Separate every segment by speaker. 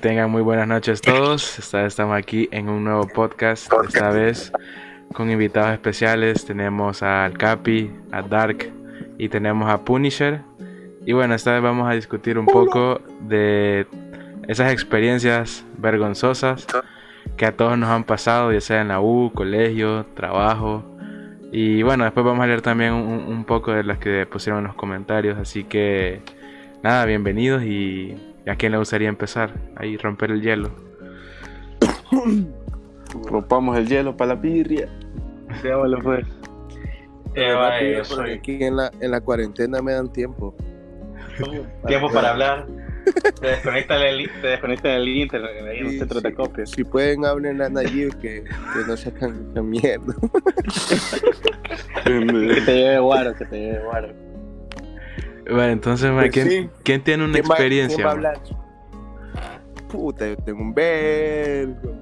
Speaker 1: Tengan muy buenas noches todos. Esta vez estamos aquí en un nuevo podcast. Esta vez con invitados especiales. Tenemos al Capi, a Dark y tenemos a Punisher. Y bueno, esta vez vamos a discutir un poco de esas experiencias vergonzosas que a todos nos han pasado, ya sea en la U, colegio, trabajo. Y bueno, después vamos a leer también un, un poco de las que pusieron en los comentarios. Así que nada, bienvenidos y ¿Y a quién le gustaría empezar? Ahí romper el hielo.
Speaker 2: Rompamos el hielo para la birria.
Speaker 3: Veámoslo pues.
Speaker 4: Eh, vaya, porque aquí en la, en la cuarentena me dan tiempo.
Speaker 3: Tiempo para hablar. Te desconectan el, te desconectan el internet, ahí en un centro de copia.
Speaker 4: Si pueden, hablen a Nayib que, que no sacan mierda.
Speaker 3: que te lleve guaro, que te lleve guaro.
Speaker 1: Bueno, entonces,
Speaker 4: Pues
Speaker 1: ¿quién,
Speaker 4: sí.
Speaker 1: quién tiene una
Speaker 4: ¿Quién va-
Speaker 1: experiencia?
Speaker 4: quién va a? Puta, yo tengo un vergo.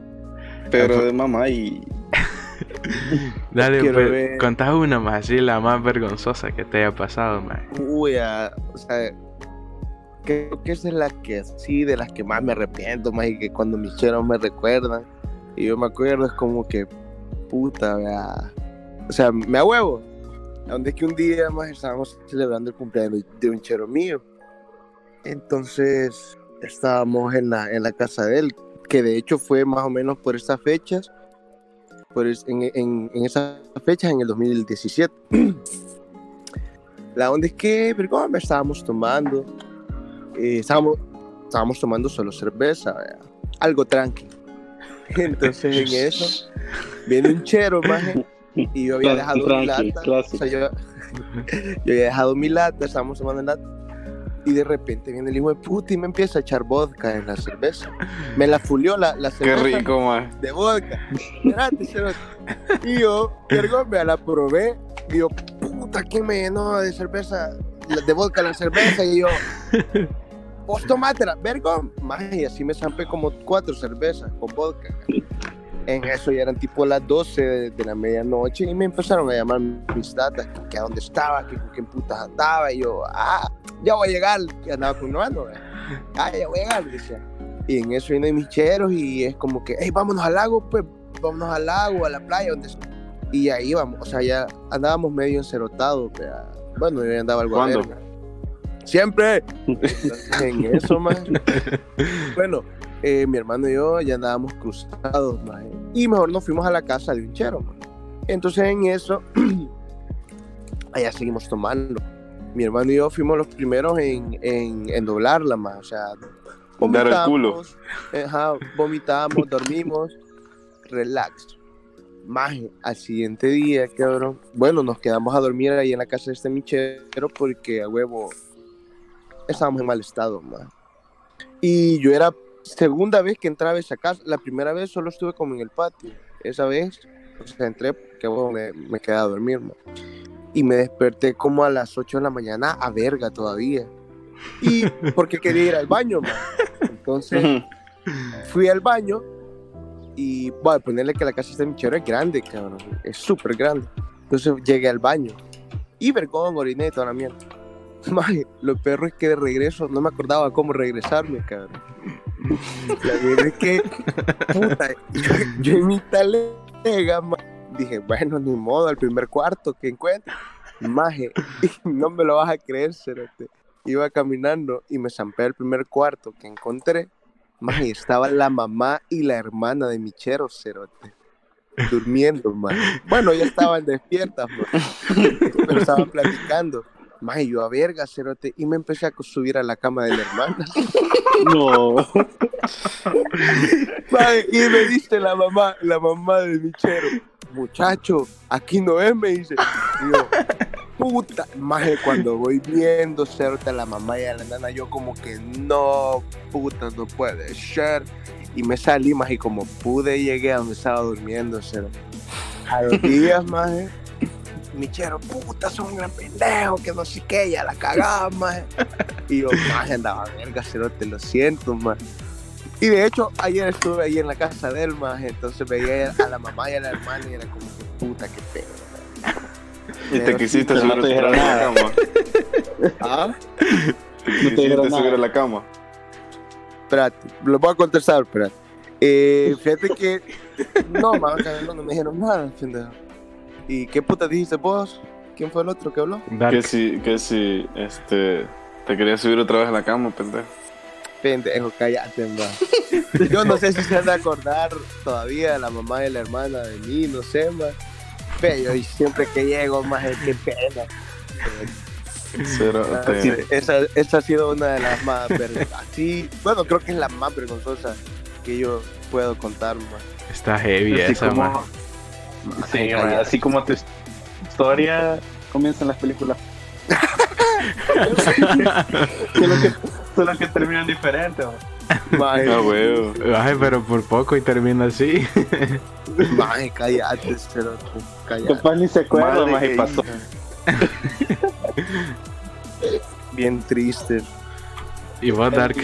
Speaker 2: Pero de mamá y.
Speaker 1: Dale, pues,
Speaker 4: ver.
Speaker 1: contá una más, así la más vergonzosa que te haya pasado, ma.
Speaker 4: Uy, ah, o sea, creo que esa es la que sí, de las que más me arrepiento, más y que cuando mis cheros me recuerdan. Y yo me acuerdo, es como que, puta, vea. O sea, me huevo. Donde es que un día más estábamos celebrando el cumpleaños de un chero mío. Entonces, estábamos en la, en la casa de él, que de hecho fue más o menos por estas fechas. Por es- en, en, en esas fechas, en el 2017. La onda es que, vergón, estábamos tomando. eh, estábamos, estábamos tomando solo cerveza, vea, algo tranqui. Entonces en eso viene un chero, maje, y yo había dejado mi lata.
Speaker 3: clásico.
Speaker 4: O sea, yo, yo había dejado mi lata, estábamos tomando lata. Y de repente viene el hijo de puta y me empieza a echar vodka en la cerveza. Me la fulió la, la
Speaker 2: Qué
Speaker 4: cerveza
Speaker 2: rico, man.
Speaker 4: de vodka. Y yo, vergón, me la probé. Y yo, puta, ¿quién me llenó de cerveza? De vodka la cerveza. Y yo, vos tomátela, vergón. Más, y así me zampé como cuatro cervezas con vodka. En eso ya eran tipo las 12 de, de la medianoche y me empezaron a llamar mis tatas, que, a dónde estaba, que con quién putas andaba. Y yo, ah, ya voy a llegar. Y andaba con ah, ya voy a llegar, decía. Y en eso vienen mis cheros y es como que, hey, vámonos al lago, pues, vámonos al lago, a la playa, donde sea". Y ahí vamos, o sea, ya andábamos medio encerotados, ah, bueno, yo andaba algo a
Speaker 2: ¿Cuándo?
Speaker 4: verga. Siempre. Entonces, en eso, más. Bueno, eh, mi hermano y yo ya andábamos cruzados, maje. Y mejor nos fuimos a la casa de un chero, maje. Entonces en eso, allá seguimos tomando. Mi hermano y yo fuimos los primeros en, en, en doblarla, más. O sea,
Speaker 2: Dar el culo.
Speaker 4: vomitamos, ajá, vomitamos, dormimos, relax. Maje, al siguiente día, cabrón. Bueno, nos quedamos a dormir ahí en la casa de este michero porque a huevo estábamos en mal estado, maje. Y yo era segunda vez que entraba a esa casa. La primera vez solo estuve como en el patio. Esa vez, o sea, entré porque bueno, me, me quedé a dormir, ma. Y me desperté como a las 8 de la mañana a verga todavía. Y porque quería ir al baño, ma. Entonces fui al baño y a ponerle que la casa de este michero es grande, cabrón. Es súper grande. Entonces llegué al baño. Y vergón, oriné y toda la mierda. Maje, lo perro es que de regreso no me acordaba cómo regresarme, cabrón. La verdad es que, puta, yo, yo en mi talega, dije, bueno, ni modo, al primer cuarto que encuentre. Maje, no me lo vas a creer, cerote. Iba caminando y me zampé al primer cuarto que encontré. Maje, estaba la mamá y la hermana de mi chero, cerote. Durmiendo, maje. Bueno, ya estaban despiertas, maje, pero estaban platicando. Maje, yo a verga, cerote, y me empecé a subir a la cama de la hermana.
Speaker 3: No.
Speaker 4: Y me dice la mamá, la mamá de mi chero, muchacho, aquí no es, me dice. Y yo, puta, maje, cuando voy viendo cerote a la mamá y a la nana, yo como que no, puta, no puede ser. Y me salí, maje, y como pude llegué a donde estaba durmiendo, cerote. A los días, maje, mi chero, puta, son un gran pendejo, que no sé qué, ya la cagaba, maje. Y yo, maje, andaba verga, cerote, lo siento, maje. Y de hecho, ayer estuve ahí en la casa de él, maje, entonces veía a la mamá y a la hermana y era como que puta, qué pedo.
Speaker 2: Y te quisiste
Speaker 3: no
Speaker 2: subir
Speaker 3: te dijeron
Speaker 2: vez a la
Speaker 3: nada.
Speaker 2: cama.
Speaker 4: ¿Ah?
Speaker 2: Te quisiste
Speaker 3: nada.
Speaker 2: subir a la cama.
Speaker 4: espérate, lo voy a contestar, espérate. Eh, fíjate que. No, más no, no me dijeron nada, pendejo. ¿Y qué puta dijiste vos? ¿Quién fue el otro que habló?
Speaker 2: Que si, que si, este, te quería subir otra vez a la cama, pendejo.
Speaker 4: Pendejo, cállate, man. Yo no sé si se han de acordar todavía de la mamá y la hermana de mí, no sé, man. Pero y siempre que llego, más qué pena.
Speaker 2: Cero,
Speaker 4: Así-
Speaker 2: te-
Speaker 4: esa, esa ha sido una de las más así, bueno, creo que es la más vergonzosa que yo puedo contar, man.
Speaker 1: Está heavy
Speaker 3: Así
Speaker 1: esa,
Speaker 3: como-
Speaker 1: man.
Speaker 3: Sí,
Speaker 4: Ay,
Speaker 3: man, así como tu historia comienzan las películas. solo, que, solo que terminan diferente. man.
Speaker 2: Huevo.
Speaker 1: Ay, pero por poco y termina así.
Speaker 4: maje, cállate, cerote, cállate.
Speaker 3: Capaz ni se acuerda, más y
Speaker 2: que
Speaker 3: pasó.
Speaker 4: Bien triste.
Speaker 1: y vos, Dark.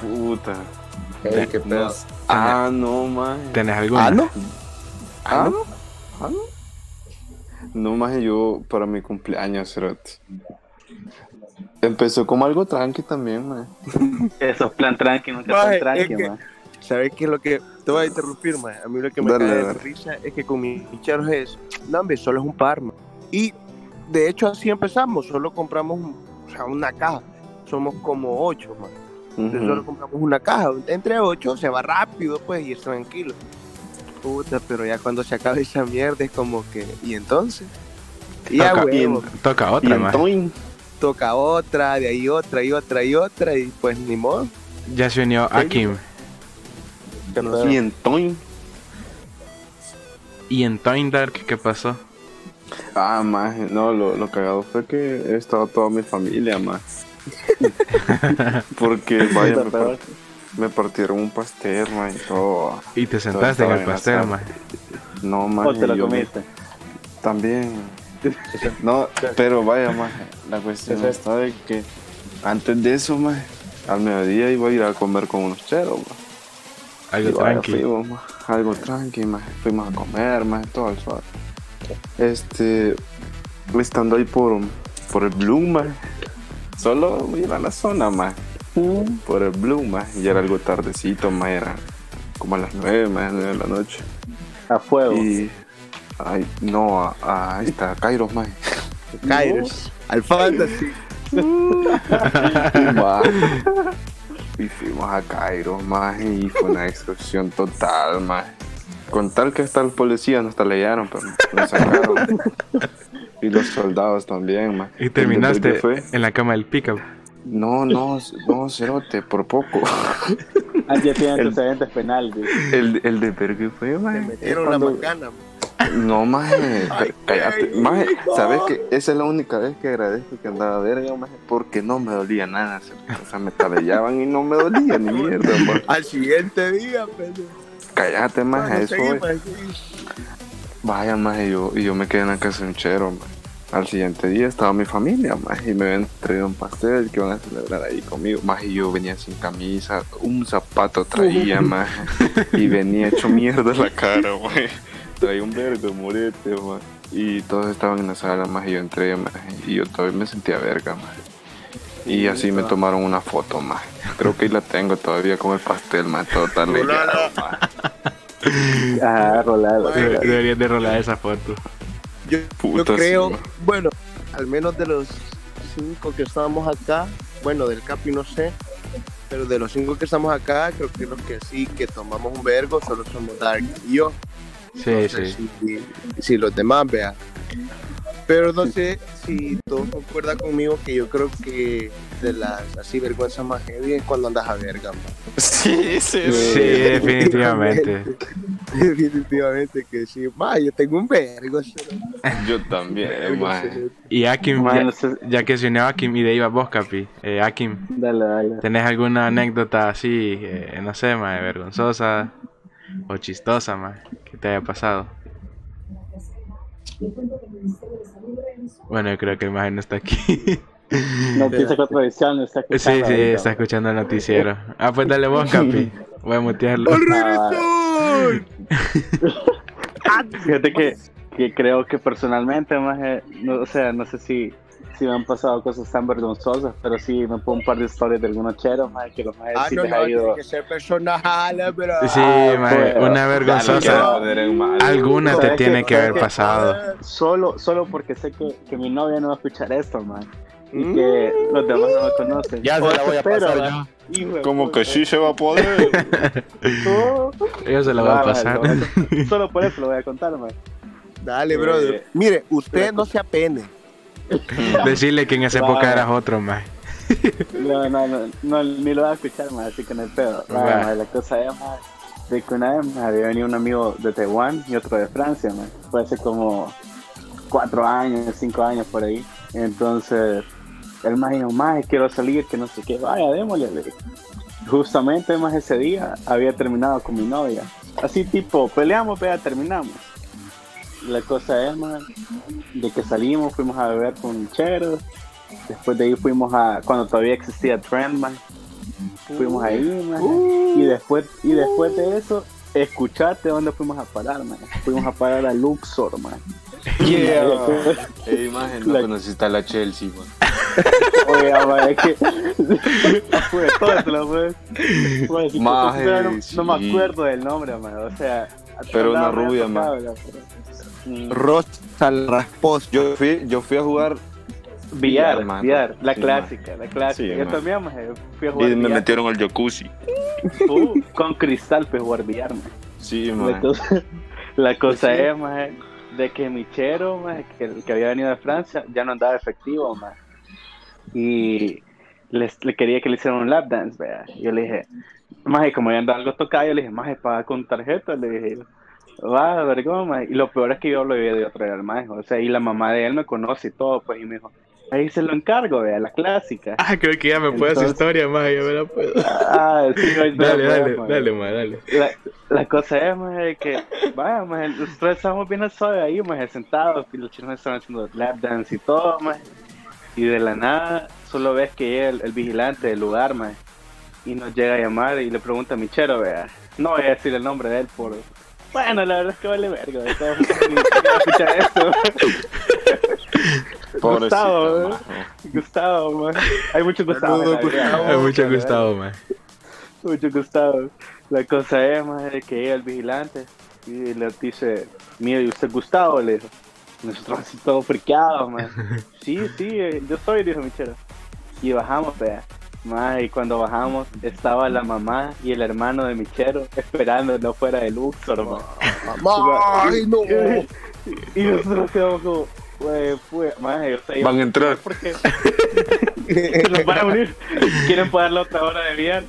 Speaker 2: Puta.
Speaker 4: Ey, qué pedo.
Speaker 2: Ah, no, man.
Speaker 1: ¿Tenés alguna?
Speaker 4: Ah, ¿no?
Speaker 2: ¿Ah? ¿Ah, no? Más yo para mi cumpleaños, cerote. Empezó como algo tranqui también, man.
Speaker 3: Esos plan tranqui, nunca
Speaker 4: Maje,
Speaker 3: tan tranqui,
Speaker 4: es que-
Speaker 3: man.
Speaker 4: ¿Sabes qué es lo que te voy a interrumpir, man? A mí lo que me
Speaker 2: Dale,
Speaker 4: cae de
Speaker 2: dale.
Speaker 4: risa es que con mis ficheros es, no, hombre, solo es un par, man. Y de hecho así empezamos, solo compramos un- o sea, una caja. Somos como ocho, man. Entonces
Speaker 2: Ujú.
Speaker 4: solo compramos una caja. Entre ocho se va rápido, pues, y es tranquilo. Puta, pero ya cuando se acaba esa mierda es como que, ¿y entonces? Y ya,
Speaker 1: Toca-
Speaker 4: huevo,
Speaker 1: Toca
Speaker 2: Y
Speaker 1: otra,
Speaker 2: entonces,
Speaker 4: toca otra, de ahí otra, y otra, y otra, y pues ni modo.
Speaker 1: Ya se unió Akim.
Speaker 4: No sé.
Speaker 2: y entonces.
Speaker 1: ¿Y en Time Dark qué pasó?
Speaker 2: Ah, más, no, lo, lo cagado fue que he estado toda mi familia, más. Porque, vaya, me, par- me partieron un pastel, man, y todo.
Speaker 1: Y te sentaste en el pastel, man.
Speaker 2: No, más.
Speaker 3: O te lo comiste.
Speaker 2: También. No, pero vaya, más, la cuestión está de que antes de eso, más, al mediodía iba a ir a comer con unos cheros, más.
Speaker 1: Algo
Speaker 2: Y vaya,
Speaker 1: tranqui.
Speaker 2: fuimos, algo tranqui, ma, fuimos a comer, más todo el suave. Este, estando ahí por, por el Blue, ma, solo ir a la zona, más por el Blue, ma, y era algo tardecito, ma, era como a las nueve, más nueve de la noche.
Speaker 3: A fuego.
Speaker 2: Y, ay, no, a, a esta, Kairos, más.
Speaker 4: Kairos, al fantasy.
Speaker 2: Y fuimos a Cairo, más y fue una excursión total, más. Con tal que hasta el policía nos leyeron, pero nos sacaron. y los soldados también, más.
Speaker 1: Y terminaste
Speaker 2: fue?
Speaker 1: en la cama del pickup.
Speaker 2: No, no, no, cerote, por poco.
Speaker 3: Ah, ya tienen
Speaker 2: El-
Speaker 3: antecedentes penales. güey.
Speaker 2: El, el de Bergue fue, más.
Speaker 4: Metieron la macana.
Speaker 2: No, más, cállate.
Speaker 4: no.
Speaker 2: ¿sabes que Esa es la única vez que agradezco que andaba verga, más, porque no me dolía nada. cerote. O sea, me tabellaban y no me dolía ni mierda, más.
Speaker 4: Al siguiente día, pero.
Speaker 2: Cállate, más,
Speaker 4: Bueno,
Speaker 2: eso es.
Speaker 4: seguimos.
Speaker 2: Vaya, más, y yo, y yo me quedé en la casa de un chero, más. Al siguiente día estaba mi familia, más, y me habían traído un pastel que iban a celebrar ahí conmigo, más, y yo venía sin camisa, un zapato traía, más, y venía hecho mierda la cara, más. Traía un verde morete, más. Y todos estaban en la sala, más, y yo entré, más, y yo todavía me sentía verga, más. Y así me tomaron una foto, más. Creo que ahí la tengo todavía con el pastel, más, todo tan ligado, más.
Speaker 3: Ah, rolado.
Speaker 4: Ay,
Speaker 1: Debe- Deberías de rolar esa foto.
Speaker 4: Yo, yo creo,
Speaker 2: sí,
Speaker 4: bueno, al menos de los cinco que estábamos acá, bueno, del Capi no sé, pero de los cinco que estamos acá, creo que los que sí que tomamos un vergo solo somos Dark y yo.
Speaker 1: Sí,
Speaker 4: No sé
Speaker 1: sí.
Speaker 4: Si, si los demás vean. Pero no sé si todos concuerdan conmigo que yo creo que de las así vergüenzas más heavy es cuando andas a verga, man.
Speaker 2: Sí, sí,
Speaker 1: Sí, definitivamente.
Speaker 4: Definitivamente que sí. Ma, yo tengo un vergo.
Speaker 2: Yo también, man.
Speaker 1: Y Akim, ya,
Speaker 3: no sé-
Speaker 1: ya que se unió Akim y de ahí va vos, Capi. Eh, Akim,
Speaker 3: Dale, dale.
Speaker 1: ¿tenés alguna anécdota así, eh, no sé, más vergonzosa o chistosa, más, que te haya pasado? Bueno, yo creo que el más no está aquí.
Speaker 3: Noticia con tradición, está
Speaker 1: Sí, sí,
Speaker 3: escuchando ahorita.
Speaker 1: está escuchando el noticiero. Ah, pues dale vos, Capi. Voy a mutearlo.
Speaker 3: Fíjate que, que creo que personalmente, más, no, o sea, no sé si, sí me han pasado cosas tan vergonzosas, pero sí me pongo un par de historias de algunos cheros, mae, que los maes
Speaker 4: Ah,
Speaker 3: sí
Speaker 4: no,
Speaker 3: les
Speaker 4: no,
Speaker 3: ha
Speaker 4: tiene
Speaker 3: ido.
Speaker 4: que ser personal, bro.
Speaker 1: Sí,
Speaker 3: Ah, pues,
Speaker 1: una vergonzosa. Alguna te
Speaker 3: ¿Sabes
Speaker 1: tiene
Speaker 3: qué?
Speaker 1: que haber pasado.
Speaker 3: Solo, solo porque sé que, que mi novia no va a escuchar esto, man. Y
Speaker 4: Mm.
Speaker 3: que los demás no me conocen.
Speaker 5: Ya se la voy a pasar
Speaker 3: man. Hijo
Speaker 2: Como que sí se va a poder.
Speaker 3: Oh.
Speaker 1: Yo se la voy a
Speaker 3: Va,
Speaker 1: pasar.
Speaker 3: man, Solo por eso lo voy a contar, man.
Speaker 4: Dale, brother.
Speaker 3: Eh,
Speaker 4: Mire, usted no se apene.
Speaker 1: Decirle que en esa
Speaker 3: Va.
Speaker 1: época eras otro, mae.
Speaker 3: No, no, no, no, ni lo voy a escuchar, man, así que no hay pedo. Va,
Speaker 1: Va.
Speaker 3: man, la cosa es, man, de que una vez man, había venido un amigo de Taiwán y otro de Francia, man. Fue hace como cuatro años, cinco años por ahí. Entonces, él más dijo, más quiero salir, que no sé qué, vaya, démosle. Justamente más ese día había terminado con mi novia. Así tipo, peleamos, pero terminamos. La cosa es, man, de que salimos, fuimos a beber con cheros. Después de ahí fuimos a, cuando todavía existía Trend, man. Fuimos ahí, man. Y después, y después de eso, escuchate dónde fuimos a parar, man. Fuimos a parar a Luxor, man.
Speaker 4: Yeah.
Speaker 2: Ey, imagen, no
Speaker 3: La-
Speaker 2: conociste a la Chelsea, man.
Speaker 3: Oye, man, es que.
Speaker 2: Maje,
Speaker 3: no, no me acuerdo del nombre, man. O sea.
Speaker 2: Pero una rubia, man.
Speaker 3: la- Mm.
Speaker 4: Rosa Rasposo.
Speaker 2: Yo fui, yo fui a jugar
Speaker 3: Billar,
Speaker 2: Billar, man.
Speaker 3: billar, la
Speaker 2: Sí,
Speaker 3: clásica, la clásica.
Speaker 2: Sí,
Speaker 3: Yo
Speaker 2: man.
Speaker 3: también, man, fui a jugar
Speaker 2: y me
Speaker 3: billar.
Speaker 2: metieron al jacuzzi.
Speaker 3: Uh, con cristal fui a jugar billar, man.
Speaker 2: Sí, man.
Speaker 3: cosa, la cosa
Speaker 2: Sí.
Speaker 3: es, maje, de que mi chero, maje, que, que había venido de Francia, ya no andaba efectivo, maje. Y les, le quería que le hicieran un lap dance, vea. Yo le dije, maje, como ya andaba algo tocado, yo le dije, maje, paga con tarjeta, le dije, va, vergón. Y lo peor es que yo lo vi de el maje, o sea, y la mamá de él me conoce y todo, pues, y me dijo, ahí se lo encargo, vea, la clásica.
Speaker 1: Ah, creo que ya me puedes
Speaker 3: Entonces-
Speaker 1: historia, mae. Ya me la puedo.
Speaker 3: Ah, sí, ahorita
Speaker 1: Dale, dale, dale, mae, dale.
Speaker 3: la, la cosa es, maje, que, vaya, maje, nosotros estábamos bien al suave ahí, maje, sentados, y los chinos estaban haciendo lap dance y todo, maje, y de la nada, solo ves que llega el, el vigilante del lugar, maje, y nos llega a llamar y le pregunta a Michero, vea, no voy a decir el nombre de él por... Bueno, la verdad es que vale verga, de todo Gustavo, ¿eh?
Speaker 2: man.
Speaker 3: Gustavo, maje. Hay muchos Gustavo.
Speaker 4: Gustavo.
Speaker 1: Hay mucho gustado, mae.
Speaker 3: Mucho gustado. La cosa es, más de que llega el vigilante y le dice, mire, ¿y usted Gustavo? Le dijo. Nosotros así todos friqueados, man. Sí, sí, eh, yo soy, dijo Michero. Y bajamos, vea. Y cuando bajamos estaba la mamá y el hermano de Michero esperándonos fuera de Luxor, man.
Speaker 4: Mamá, ay, no.
Speaker 3: Y nosotros quedamos como, pues, pues, o sea,
Speaker 2: Van a entrar.
Speaker 3: porque se los van a unir. Quieren pagar la otra hora de bien.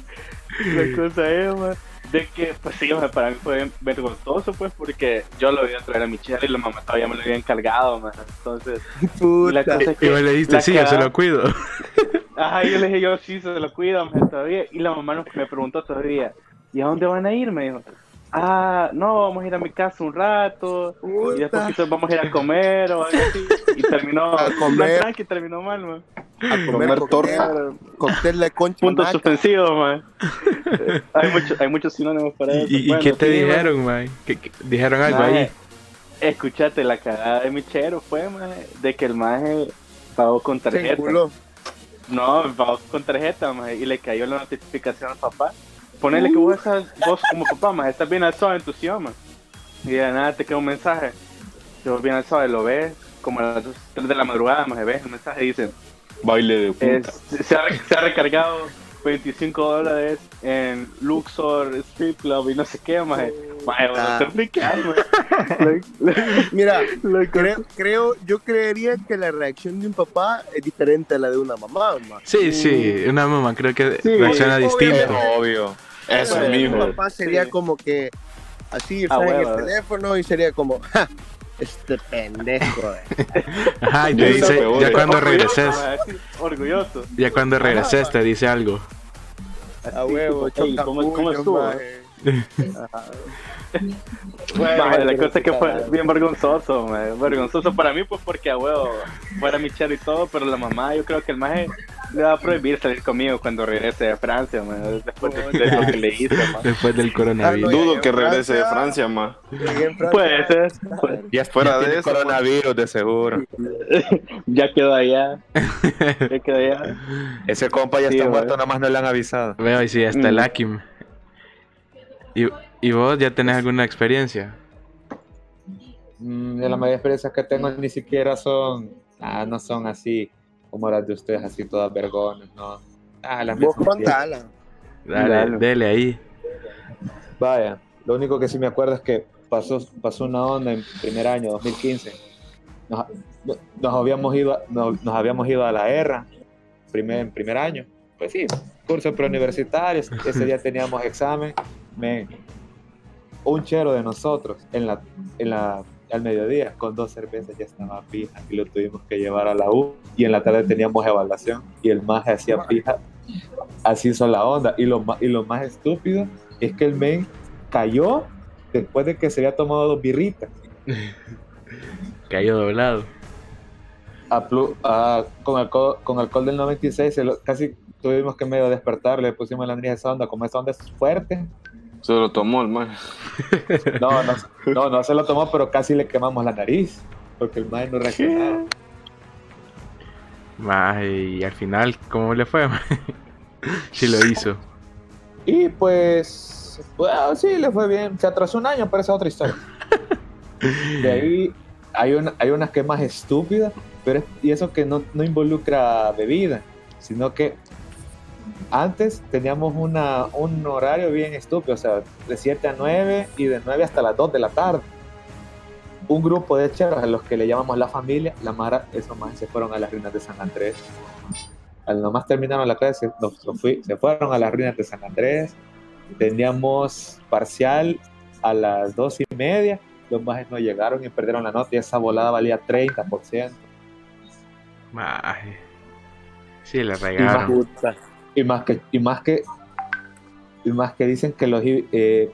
Speaker 3: La cosa es, man, de que, pues sí, man, para mí fue vergonzoso, pues, porque yo lo iba a traer a mi chela y la mamá todavía me lo había encargado, man. Entonces, y la
Speaker 4: Puta.
Speaker 3: cosa es
Speaker 1: Y
Speaker 3: que.
Speaker 1: vos le dijiste, sí, yo se lo cuido.
Speaker 3: Ajá, yo le dije, yo sí, se lo cuido, man, todavía. Y la mamá me preguntó todavía, ¿y a dónde van a ir? Me dijo. Ah, no, vamos a ir a mi casa un rato. Y después vamos a ir a comer o algo así. Y terminó.
Speaker 4: A comer.
Speaker 3: Tranqui, terminó mal, man.
Speaker 4: A
Speaker 2: Comer
Speaker 3: Claro.
Speaker 4: cóctel de concha.
Speaker 3: Puntos
Speaker 4: maca.
Speaker 3: suspensivos, man. Eh, hay, mucho, hay muchos sinónimos para
Speaker 1: ¿Y,
Speaker 3: eso.
Speaker 1: y- y
Speaker 3: Bueno,
Speaker 1: qué te
Speaker 3: sí, man.
Speaker 1: dijeron, mae? ¿Qué- qué- ¿Dijeron algo ahí?
Speaker 3: Escuchate, la cagada de Michero fue, maje, de que el maje pagó con tarjeta. No, pagó con tarjeta, maje, y le cayó la notificación al papá. Ponele que vos estás, vos como papá, maje, estás bien alzado en tu idioma. Y de nada te queda un mensaje. Te vos bien alzado, lo ves, como a las 3 de la madrugada, maje, ves el mensaje y dice,
Speaker 2: Baile de puta.
Speaker 3: Es- se, ha, se ha recargado 25 dólares en Luxor, Strip Club y no sé qué, maje.
Speaker 4: Ah.
Speaker 3: maje.
Speaker 4: Mira, creo, creo, yo creería que la reacción de un papá es diferente a la de una mamá, ma.
Speaker 1: Sí, sí, una mamá creo que
Speaker 3: Sí,
Speaker 1: reacciona
Speaker 4: obvio.
Speaker 1: distinto.
Speaker 2: Obvio. Eso es
Speaker 4: Mi
Speaker 2: mijo.
Speaker 4: papá sería
Speaker 3: Sí.
Speaker 4: como que así
Speaker 3: Ah,
Speaker 4: en el
Speaker 3: eh.
Speaker 4: teléfono y sería como, ja, este pendejo. eh".
Speaker 1: Ajá, y te dice, ya cuando
Speaker 3: Orgulloso,
Speaker 1: regreses,
Speaker 3: Orgulloso.
Speaker 1: ya cuando regreses te dice algo.
Speaker 4: A huevo,
Speaker 3: Ey, ¿cómo, cómo estuvo?
Speaker 4: maje.
Speaker 3: Bueno,
Speaker 4: Maje,
Speaker 3: la cosa es que fue bien vergonzoso, maje. vergonzoso para mí, pues porque a huevo fuera mi chero y todo, pero la mamá, yo creo que el maje le va a prohibir salir conmigo cuando regrese de Francia, maje, después de, de lo que le hice, maje.
Speaker 1: Después del coronavirus.
Speaker 4: Ah,
Speaker 2: Dudo que regrese de
Speaker 4: Francia-
Speaker 2: Francia.
Speaker 3: Puede ser. puede-
Speaker 5: Ya
Speaker 2: Fuera
Speaker 5: ya
Speaker 2: de eso,
Speaker 5: coronavirus, de seguro.
Speaker 3: ya quedó allá. Ya quedó allá.
Speaker 5: Ese compa ya
Speaker 3: Sí,
Speaker 5: está muerto, nada más no le han avisado.
Speaker 1: Veo, y sí, hasta el
Speaker 3: Mm.
Speaker 1: Akim. ¿Y, ¿Y vos ya tenés alguna experiencia?
Speaker 5: Mm, de la mayoría de experiencias que tengo ni siquiera son, ah, no son así como las de ustedes, así todas vergonas, no. Ah, las
Speaker 4: Vos contala.
Speaker 1: Dale,
Speaker 3: Dale.
Speaker 1: dele ahí.
Speaker 5: Vaya, lo único que sí me acuerdo es que pasó, pasó una onda en primer año, 2015. Nos, nos habíamos ido, a- nos, nos habíamos ido a la ERA primer, en primer año. Pues sí, curso preuniversitario. Ese día teníamos examen. Men, un chero de nosotros en la, en la, al mediodía con dos cervezas ya estaba pija y lo tuvimos que llevar a la U. Y en la tarde teníamos evaluación y el más hacía pija. Así hizo la onda. Y lo, y lo más estúpido es que el men cayó después de que se había tomado dos birritas.
Speaker 1: Cayó doblado.
Speaker 5: A plu- a- con, alcohol, con alcohol del 96 se lo- casi tuvimos que medio despertar, le pusimos la nariz esa onda, como esa onda es fuerte.
Speaker 2: Se lo tomó el man.
Speaker 5: No, no, no, no se lo tomó, pero casi le quemamos la nariz, porque el man no reaccionaba.
Speaker 1: Más, y al final, ¿cómo le fue? Si lo hizo.
Speaker 5: Y pues, bueno, sí, le fue bien. Se atrasó un año, pero esa es otra historia. De ahí hay, una, hay unas que es más estúpida, pero es- y eso que no, no involucra bebida, sino que antes teníamos una, un horario bien estúpido, o sea, de 7 a 9 y de 9 hasta las 2 de la tarde. Un grupo de cheros a los que le llamamos la familia, la Mara, esos más se fueron a las ruinas de San Andrés. Al nomás terminaron la clase, nos- nos fui- se fueron a las ruinas de San Andrés. Teníamos parcial a las dos y media. Los majes no llegaron y perdieron la nota y esa volada valía 30%.
Speaker 1: Maje. Sí, le regaron.
Speaker 5: Y más que y más que y más que dicen que los eh,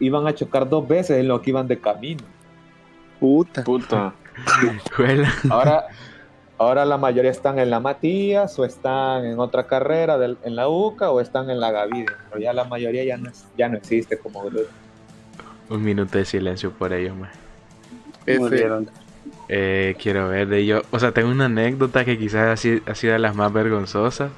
Speaker 5: iban a chocar dos veces en lo que iban de camino.
Speaker 4: Puta.
Speaker 2: Puta.
Speaker 5: Ahora ahora la mayoría están en la Matías o están en otra carrera en la UCA o están en la Gavidia, pero ya la mayoría ya no es- ya no existe como grupo.
Speaker 1: Un minuto de silencio por ellos, más. Eh, quiero ver de ello. O sea, tengo una anécdota que quizás así- ha sido de las más vergonzosas.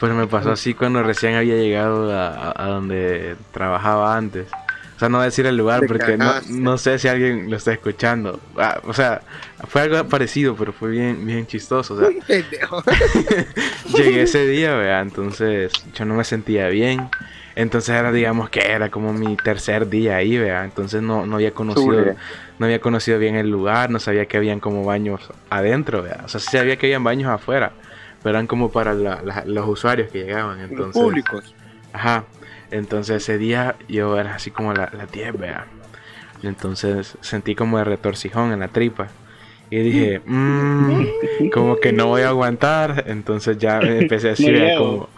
Speaker 1: Pero me pasó así cuando recién había llegado a, donde trabajaba antes. O sea, no voy a decir el lugar porque no, no sé si alguien lo está escuchando. Ah, o sea, fue algo parecido, pero fue bien, bien chistoso. O sea, llegué ese día, vea, entonces yo no me sentía bien. Entonces era, digamos que era como mi tercer día ahí, vea. Entonces no, no había conocido,
Speaker 3: Sube.
Speaker 1: no había conocido bien el lugar, no sabía que habían como baños adentro, vea. O sea, sí sabía que habían baños afuera, pero eran como para la- la- los usuarios que llegaban.
Speaker 4: Los
Speaker 1: Entonces,
Speaker 4: públicos.
Speaker 1: Ajá. Entonces ese día yo era así como la, la 10, vea. Y Entonces sentí como de retorcijón en la tripa. Y dije, "Mm, como que no voy a aguantar. Entonces ya empecé así, vea, como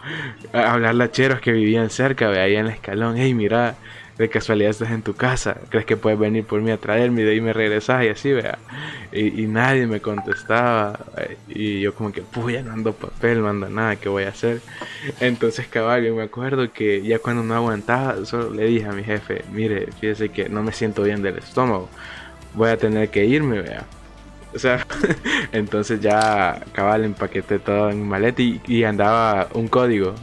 Speaker 1: a hablarle a cheros que vivían cerca, vea, ahí en el escalón. Hey, mira, de casualidad estás en tu casa. ¿Crees que puedes venir por mí a traerme y de ahí me regresas? Y así, vea. Y, nadie me contestaba. eh, Y yo como que, pues ya no ando papel, no ando nada, ¿qué voy a hacer? Entonces, cabal, yo me acuerdo que ya cuando no aguantaba, solo le dije a mi jefe, mire, fíjese que no me siento bien del estómago, voy a tener que irme, vea. O sea, entonces ya cabal empaqueté todo en mi maleta y andaba un código,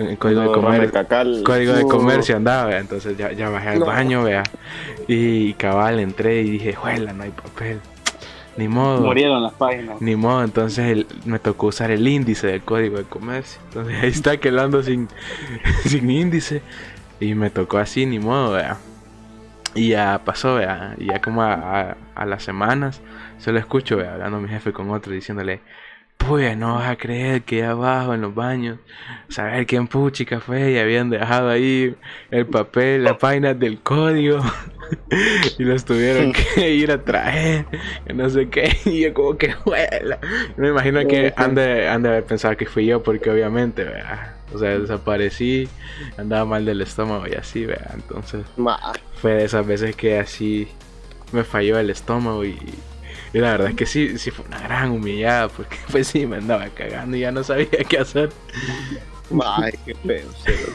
Speaker 1: un código de
Speaker 2: No,
Speaker 1: comer,
Speaker 2: de cacal.
Speaker 1: código de
Speaker 2: No.
Speaker 1: comercio andaba, vea. entonces ya, ya bajé al
Speaker 4: No.
Speaker 1: baño, vea, y cabal entré y dije, juela, no hay papel, ni modo.
Speaker 3: Murieron las páginas.
Speaker 1: Ni modo, entonces el- me tocó usar el índice del código de comercio. Entonces ahí está quedando sin, sin índice. Y me tocó así, ni modo, vea. Y ya pasó, vea. Y ya como a, a- a las semanas, se lo escucho, vea, hablando a mi jefe con otro, diciéndole, pues no vas a creer que allá abajo en los baños, saber quién puchica fue y habían dejado ahí el papel, las páginas del código. y los tuvieron que ir a traer, que no sé qué, y yo como que juela. Me imagino que han de, han de haber pensado que fui yo, porque obviamente, vea, o sea, desaparecí, andaba mal del estómago y así, vea, entonces fue de esas veces que así me falló el estómago y, y la verdad es que sí, sí fue una gran humillada, porque pues sí, me andaba cagando y ya no sabía qué hacer.
Speaker 4: Ma, qué feo. cero.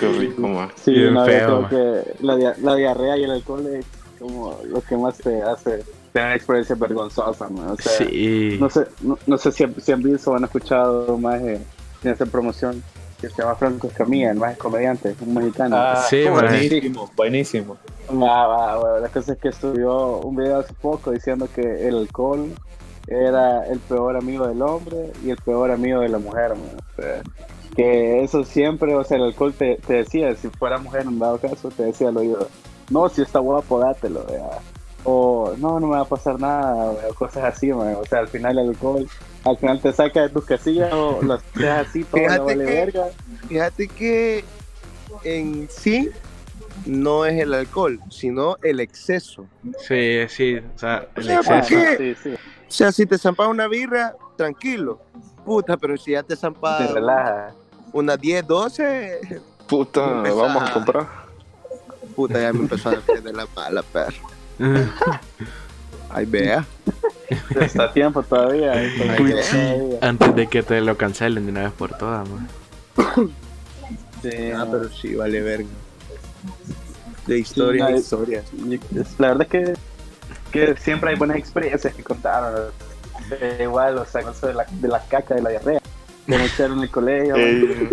Speaker 2: Qué rico, man.
Speaker 3: Sí,
Speaker 1: Bien feo, man.
Speaker 3: que la, dia- la diarrea y el alcohol es como lo que más te hace tener experiencias vergonzosas, man. O sea,
Speaker 1: Sí.
Speaker 3: no sé, no, no sé si, han- si han visto o han escuchado más en esa promoción que se llama Franco Escamilla, el más comediante, un mexicano.
Speaker 5: Ah,
Speaker 1: Sí,
Speaker 5: buenísimo, buenísimo.
Speaker 3: Va, va. La cosa es que subió un video hace poco diciendo que el alcohol era el peor amigo del hombre y el peor amigo de la mujer. O sea, que eso siempre, o sea, el alcohol te, te decía, si fuera mujer en dado caso, te decía al oído, no, si está guapo, dátelo. vea. O no, no me va a pasar nada, o cosas así, man. o sea, al final el alcohol, al final te saca de tus casillas o lo dejas así, todo
Speaker 4: Fíjate
Speaker 3: vale
Speaker 4: que-
Speaker 3: verga.
Speaker 4: Fíjate que en sí no es el alcohol, sino el exceso.
Speaker 1: Sí, sí, o sea, el
Speaker 4: sea, ¿por
Speaker 1: exceso.
Speaker 4: qué?
Speaker 3: Sí, sí,
Speaker 4: O sea, si te zampas una birra, tranquilo. Puta, pero si ya te
Speaker 3: te
Speaker 4: zampas
Speaker 3: relaja.
Speaker 4: unas 10, 12,
Speaker 2: Puta,
Speaker 4: Empezá.
Speaker 2: vamos a comprar.
Speaker 4: puta, ya me empezó a de la mala, perro. Ay, vea.
Speaker 3: Está a tiempo todavía. a todavía.
Speaker 1: Antes de que te lo cancelen de una vez por todas, man.
Speaker 3: Sí,
Speaker 4: Ah,
Speaker 3: no.
Speaker 4: pero sí, vale verga. De historias,
Speaker 3: Sí, no,
Speaker 4: historias.
Speaker 3: La verdad es que, que siempre hay buenas experiencias que contar. Eh, igual, o sea, eso de la, de la caca, de la diarrea. De echar en el colegio.
Speaker 2: Ey,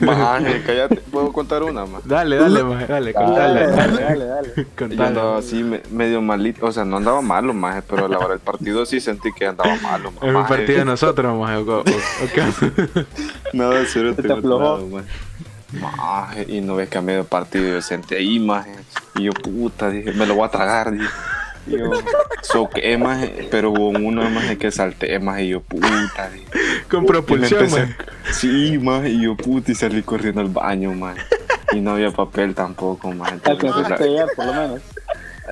Speaker 2: maje, cállate. ¿Puedo contar una más?
Speaker 1: Dale, dale, man, dale,
Speaker 3: Dale,
Speaker 1: contale.
Speaker 3: dale, dale, dale.
Speaker 2: Yo
Speaker 1: Contale.
Speaker 2: andaba así me- medio malito, o sea, no andaba malo, maje, pero a la hora del partido sí sentí que andaba malo.
Speaker 1: En un
Speaker 2: maje.
Speaker 1: partido de nosotros, man, o, o- o qué?
Speaker 2: No, en serio,
Speaker 3: Se
Speaker 2: te
Speaker 3: te aflojó.
Speaker 2: maje. Maje, y no ves que a medio partido yo senté ahí, maje. Y yo, puta, dije, me lo voy a tragar, dije. Y yo, soqué, maje, pero hubo uno, maje, que salté, maje, y yo, puta.
Speaker 1: Con propulsión,
Speaker 2: empecé-
Speaker 1: man.
Speaker 2: Sí, maje, y yo, puta, y salí corriendo al baño, maje. Y no había papel tampoco,
Speaker 3: llegar, por lo menos.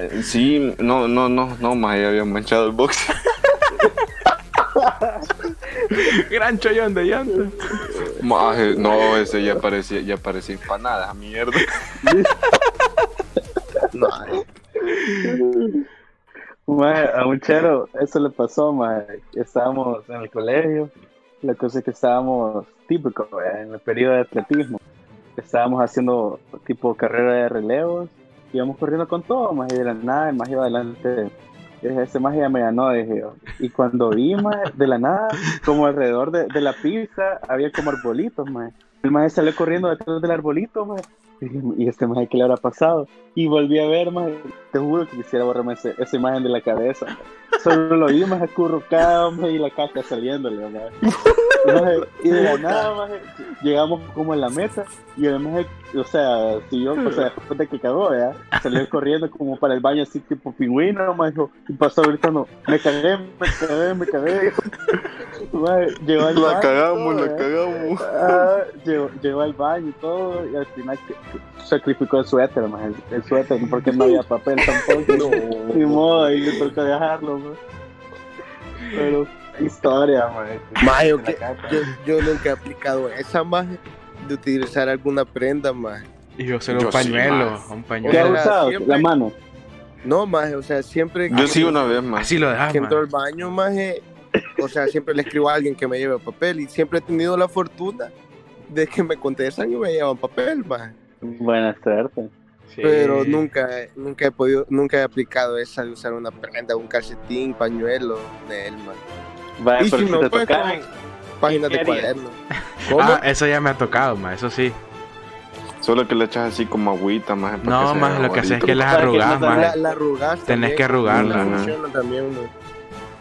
Speaker 2: Eh, Sí, no, no, no, no, más ya había manchado el box.
Speaker 1: Gran chollón de llanta.
Speaker 2: Maje, no, ese ya parecía, ya parecía empanada, mierda.
Speaker 4: No, ay,
Speaker 3: Maje, a un chero, eso le pasó, maje. Estábamos en el colegio. La cosa es que estábamos típico, en el periodo de atletismo. Estábamos haciendo tipo carrera de relevos. Íbamos corriendo con todo, más y de la nada, más iba adelante. Ese más ya me ganó, dije. Y cuando vi, maje, de la nada, como alrededor de, de la pista, había como arbolitos, más. El maje salió corriendo detrás del arbolito, maje. Y dije, ¿y este maje qué le habrá pasado? Y volví a ver, maje. Te juro que quisiera borrarme ese- esa imagen de la cabeza. maje. Solo lo vi, más acurrucado, maje, y la caca saliéndole, maje. Maje, Y de la nada, maje, llegamos como en la meta. Y además, o sea, si yo, o sea, después de que cagó, ¿ya? Salió corriendo como para el baño, así tipo pingüino, maje, y pasó gritando, me cagué, me cagué, me cagué. Llegó al
Speaker 2: La
Speaker 3: baño,
Speaker 2: cagamos,
Speaker 3: todo,
Speaker 2: la
Speaker 3: ¿ya?
Speaker 2: cagamos.
Speaker 3: Ah, llegó, llegó al baño y todo, y al final que- que sacrificó el suéter, más el, el suéter, porque no había papel tampoco. Ni modo, y le tocó dejarlo, man. Pero, historia, man.
Speaker 4: Maje,
Speaker 3: De
Speaker 4: ok,
Speaker 3: la caca.
Speaker 4: yo, yo nunca he aplicado esa maje de utilizar alguna prenda, maje.
Speaker 1: Y yo un
Speaker 2: sí,
Speaker 1: pañuelo,
Speaker 2: man.
Speaker 1: un
Speaker 3: ¿Qué
Speaker 1: pañuelo.
Speaker 3: has
Speaker 4: Era
Speaker 3: usado?
Speaker 4: siempre-
Speaker 3: La mano.
Speaker 4: No, maje, o sea, siempre
Speaker 2: Yo sí una vez más.
Speaker 1: Así lo dejas,
Speaker 4: que entro al
Speaker 1: man.
Speaker 4: baño, maje, o sea, siempre le escribo a alguien que me lleve papel y siempre he tenido la fortuna de que me contestan y me llevan papel, maje.
Speaker 3: Buena suerte.
Speaker 1: Sí.
Speaker 4: Pero nunca, nunca he podido, nunca he aplicado esa de usar una prenda, un calcetín, pañuelo de él.
Speaker 3: Vaya,
Speaker 4: Y si no,
Speaker 3: te
Speaker 4: pues, páginas
Speaker 3: ¿qué
Speaker 4: de cuaderno. ¿Cómo?
Speaker 1: Ah, eso ya me ha tocado, man, eso sí.
Speaker 2: Solo que le echas así como agüita, más.
Speaker 1: No, más lo que haces es que las arrugas, man.
Speaker 4: la, la arrugas
Speaker 1: Tenés
Speaker 4: también,
Speaker 1: que arrugarla,
Speaker 4: no funciona también.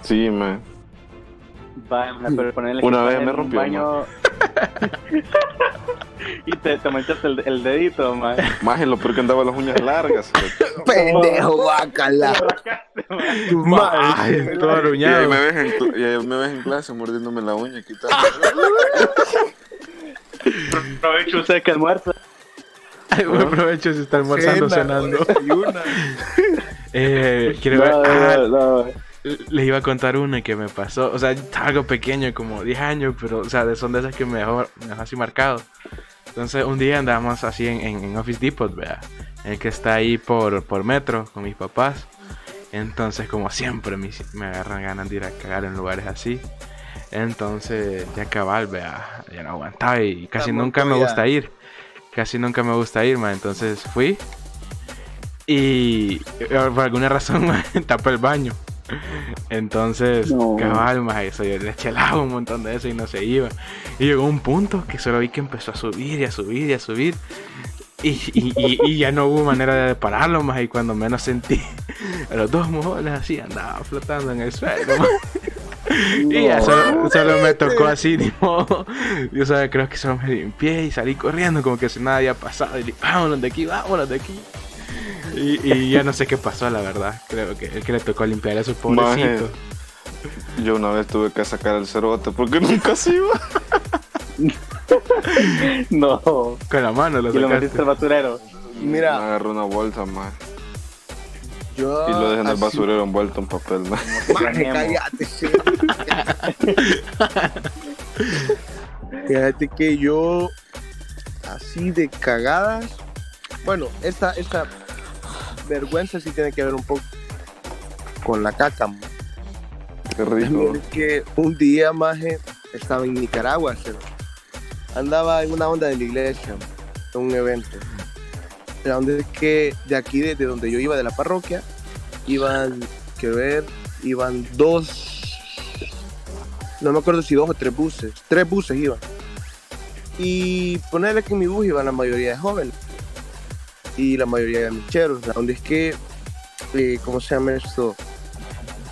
Speaker 2: Sí, man.
Speaker 3: Vaya, pero ponerle
Speaker 2: Una vez me
Speaker 3: en un
Speaker 2: rompió,
Speaker 3: baño y te, te manchaste el, el dedito, man.
Speaker 2: Más lo peor que andaba las uñas largas.
Speaker 4: Pendejo, madre.
Speaker 1: Ay, todo
Speaker 2: Y ahí
Speaker 1: aruñado.
Speaker 2: me ves en, y ahí me ves en clase mordiéndome la uña, quitando.
Speaker 3: Aprovecho usted que almuerza.
Speaker 1: Ay, buen provecho si está almorzando,
Speaker 4: Cena,
Speaker 1: cenando. Eh, quiero
Speaker 3: No,
Speaker 1: ver. ah,
Speaker 3: no, no.
Speaker 1: Les iba a contar una que me pasó. O sea, estaba algo pequeño, como 10 años, pero, o sea, son de esas que me dejó, me dejó así marcado. Entonces, un día andábamos así en, en- en Office Depot, ¿verdad? El que está ahí por, por metro con mis papás. Entonces, como siempre, me, me agarran ganas de ir a cagar en lugares así. Entonces, ya cabal, vea, ya no aguantaba y casi
Speaker 4: Estamos
Speaker 1: nunca me gusta ir. Casi nunca me gusta ir, ma. Entonces fui y eh, por alguna razón ma, tapé el baño. Entonces,
Speaker 3: No.
Speaker 1: cabal, más eso, yo le chelaba un montón de eso y no se iba. Y llegó un punto que solo vi que empezó a subir y a subir y a subir. Y, y- y- y ya no hubo manera de pararlo más. Y cuando menos sentí, a los dos mojones así andaba flotando en el suelo. maje. Y ya solo, solo me tocó así, ni modo. Yo sabía, creo que solo me limpié y salí corriendo como que si nada había pasado. Y dije, vámonos de aquí, vámonos de aquí. Y, y ya no sé qué pasó, la verdad. Creo que el que le tocó limpiar a su pobrecito.
Speaker 2: Yo una vez tuve que sacar el cerote porque nunca se iba.
Speaker 3: No.
Speaker 1: Con la mano lo
Speaker 3: Y lo metiste
Speaker 1: sacaste.
Speaker 3: al basurero.
Speaker 2: Me
Speaker 4: Mira,
Speaker 2: agarré una bolsa, más.
Speaker 4: yo.
Speaker 2: Y lo dejé en el basurero envuelto en papel, más.
Speaker 4: Maje, cállate. Fíjate que yo, así de cagadas, bueno, esta, esta vergüenza sí tiene que ver un poco con la caca. man.
Speaker 2: Qué rico.
Speaker 4: Es que un día, maje, estaba en Nicaragua, andaba en una onda de la iglesia, en un evento. La onda es que de aquí, desde donde yo iba, de la parroquia, iban, quiero ver, iban dos, no me acuerdo si dos o tres buses, tres buses iban. Y ponerle que en mi bus iban la mayoría de jóvenes y la mayoría de micheros. La onda es que, eh, ¿cómo se llama esto?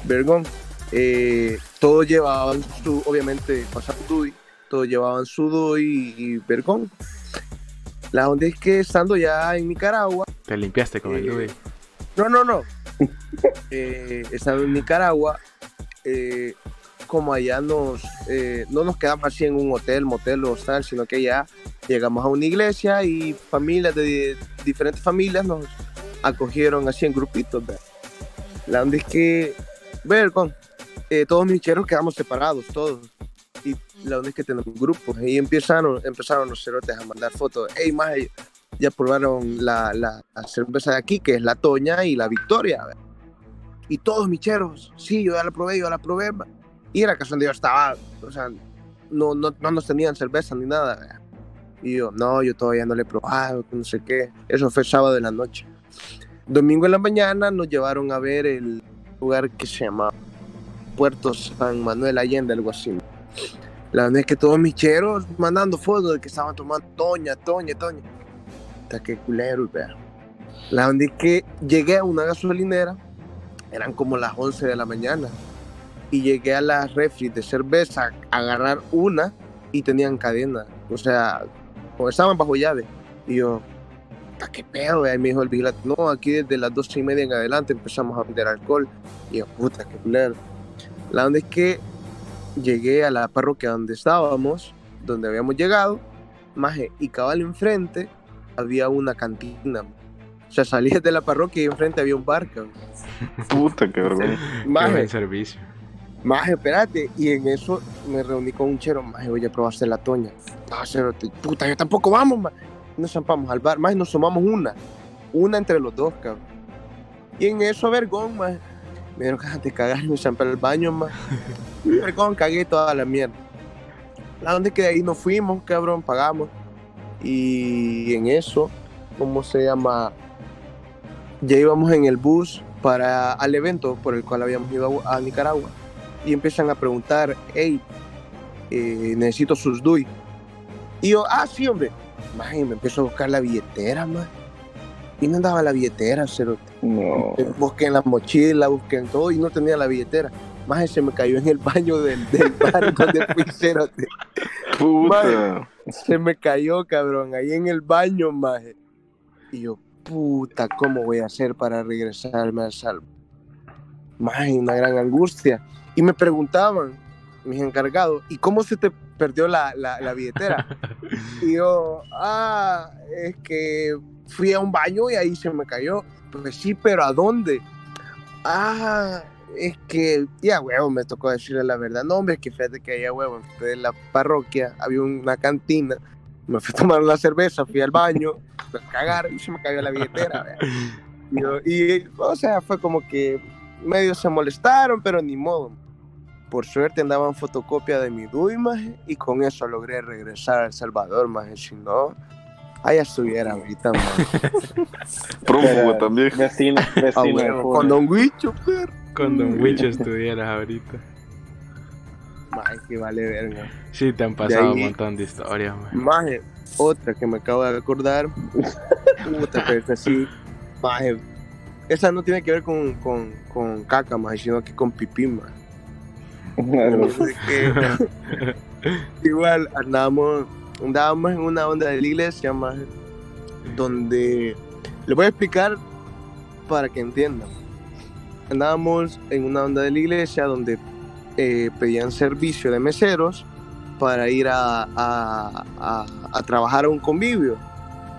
Speaker 4: Vergón. Eh, todos llevaban su, obviamente, pasaban DUI, todos llevaban su DUI y, Vergón. La onda es que estando ya en Nicaragua,
Speaker 1: Te limpiaste con el
Speaker 4: Eh,
Speaker 1: Louis.
Speaker 4: no, no, no. Eh, estando en Nicaragua, eh, como allá nos, eh, no nos quedamos así en un hotel, motel o hostal, sino que ya llegamos a una iglesia y familias de diferentes familias nos acogieron así en grupitos. ¿verdad? La onda es que, ver, con eh, todos mis cheros quedamos separados, todos. Y la onda es que tenemos grupos. Y empezaron, empezaron los cerotes a mandar fotos. Hey, más ya probaron la, la, la cerveza de aquí, que es la Toña y la Victoria. ¿verdad? Y todos mis cheros, sí, yo ya la probé, yo ya la probé. ¿verdad? Y era yo estaba, o sea, no, no, no nos tenían cerveza ni nada. Y yo, no, yo todavía no le he probado, no sé qué. Eso fue sábado de la noche. Domingo en la mañana nos llevaron a ver el lugar que se llama Puerto San Manuel Allende, algo así. La verdad es que todos mis cheros mandando fotos de que estaban tomando Toña, Toña, Toña. Hasta que culero, vea. La verdad es que llegué a una gasolinera, eran como las 11 de la mañana, y llegué a las refri de cerveza a agarrar una y tenían cadena. O sea, como estaban bajo llave. Y yo, "¿Pa' qué pedo? vea?". Y me dijo el vigilante, no, aquí desde las 12 y media en adelante empezamos a vender alcohol. Y yo, puta, qué culero. La onda es que llegué a la parroquia donde estábamos, donde habíamos llegado, maje, y cabal enfrente había una cantina. O sea, salí de la parroquia y enfrente había un bar, cabrón.
Speaker 2: Puta, qué vergüenza.
Speaker 1: Qué
Speaker 4: Maje,
Speaker 1: buen servicio.
Speaker 4: Maje, espérate. Y en eso me reuní con un chero, maje, oye, probaste la toña. No, cero, te- puta, yo tampoco vamos, maje. Nos zampamos al bar, maje, nos sumamos una. Una entre los dos, cabrón. Y en eso, vergón, maje. Me dieron ganas de cagar y me zampé al baño, maje. Vergón, cagué toda la mierda. La onda es que de ahí nos fuimos, cabrón, pagamos. Y en eso, ¿cómo se llama? Ya íbamos en el bus para al evento por el cual habíamos ido a, a Nicaragua. Y empiezan a preguntar, hey, eh, necesito sus DUI. Y yo, ah, sí, hombre. Más me empiezo a buscar la billetera, más. Y no andaba la billetera, cero.
Speaker 2: No.
Speaker 4: Busqué en la mochila, busqué en todo y no tenía la billetera. Más se me cayó en el baño del, del bar donde fui cero.
Speaker 2: Puta.
Speaker 4: Se me cayó, cabrón, ahí en el baño, maje. Y yo, puta, ¿cómo voy a hacer para regresarme al salvo? Maje, una gran angustia. Y me preguntaban, mis encargados, ¿y cómo se te perdió la, la, la billetera? y yo, ah, es que fui a un baño y ahí se me cayó. Pues sí, pero ¿a dónde? Ah, es que, ya, huevo, me tocó decirle la verdad. No, hombre, es que fíjate que allá, huevo, en la parroquia había una cantina. Me fui a tomar una cerveza, fui al baño, fui a cagar y se me cayó la billetera. Y, yo- y, o sea, fue como que medio se molestaron, pero ni modo. Por suerte andaban fotocopia de mi DUI, maje, y con eso logré regresar a El Salvador, maje. Si no, allá estuviera ahorita, maje.
Speaker 2: Prófugo también.
Speaker 3: Vecino,
Speaker 4: Ah,
Speaker 3: vecino.
Speaker 4: huevo,
Speaker 3: Funes.
Speaker 4: con Don Huicho, perro.
Speaker 1: Con Don Wicho estuvieras ahorita.
Speaker 4: Maje, que vale verga.
Speaker 1: Sí, te han pasado
Speaker 4: ahí-
Speaker 1: un montón de historias, man.
Speaker 4: Maje, otra que me acabo de acordar. Puta, pero esta sí. Maje, esa no tiene que ver con, con, con caca, maje, sino que con pipí, maje. Que- igual andábamos, andábamos en una onda de la iglesia, maje, donde le voy a explicar para que entiendan. Andábamos en una onda de la iglesia donde eh, pedían servicio de meseros para ir a, a- a- a trabajar a un convivio.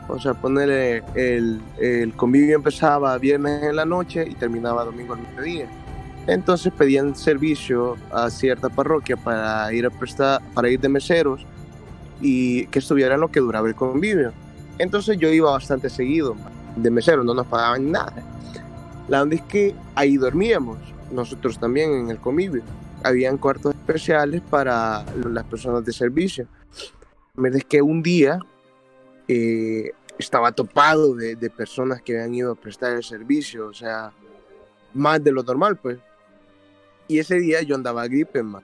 Speaker 4: O sea, ponerle el, el convivio empezaba viernes en la noche y terminaba domingo al mediodía. Entonces pedían servicio a cierta parroquia para ir a prestar, para ir de meseros y que estuvieran lo que duraba el convivio. Entonces yo iba bastante seguido de mesero, no nos pagaban nada. La onda es que ahí dormíamos, nosotros también en el convivio. Habían cuartos especiales para las personas de servicio. La es que un día eh, estaba topado de, de personas que habían ido a prestar el servicio, o sea, más de lo normal, pues. Y ese día yo andaba gripe, man.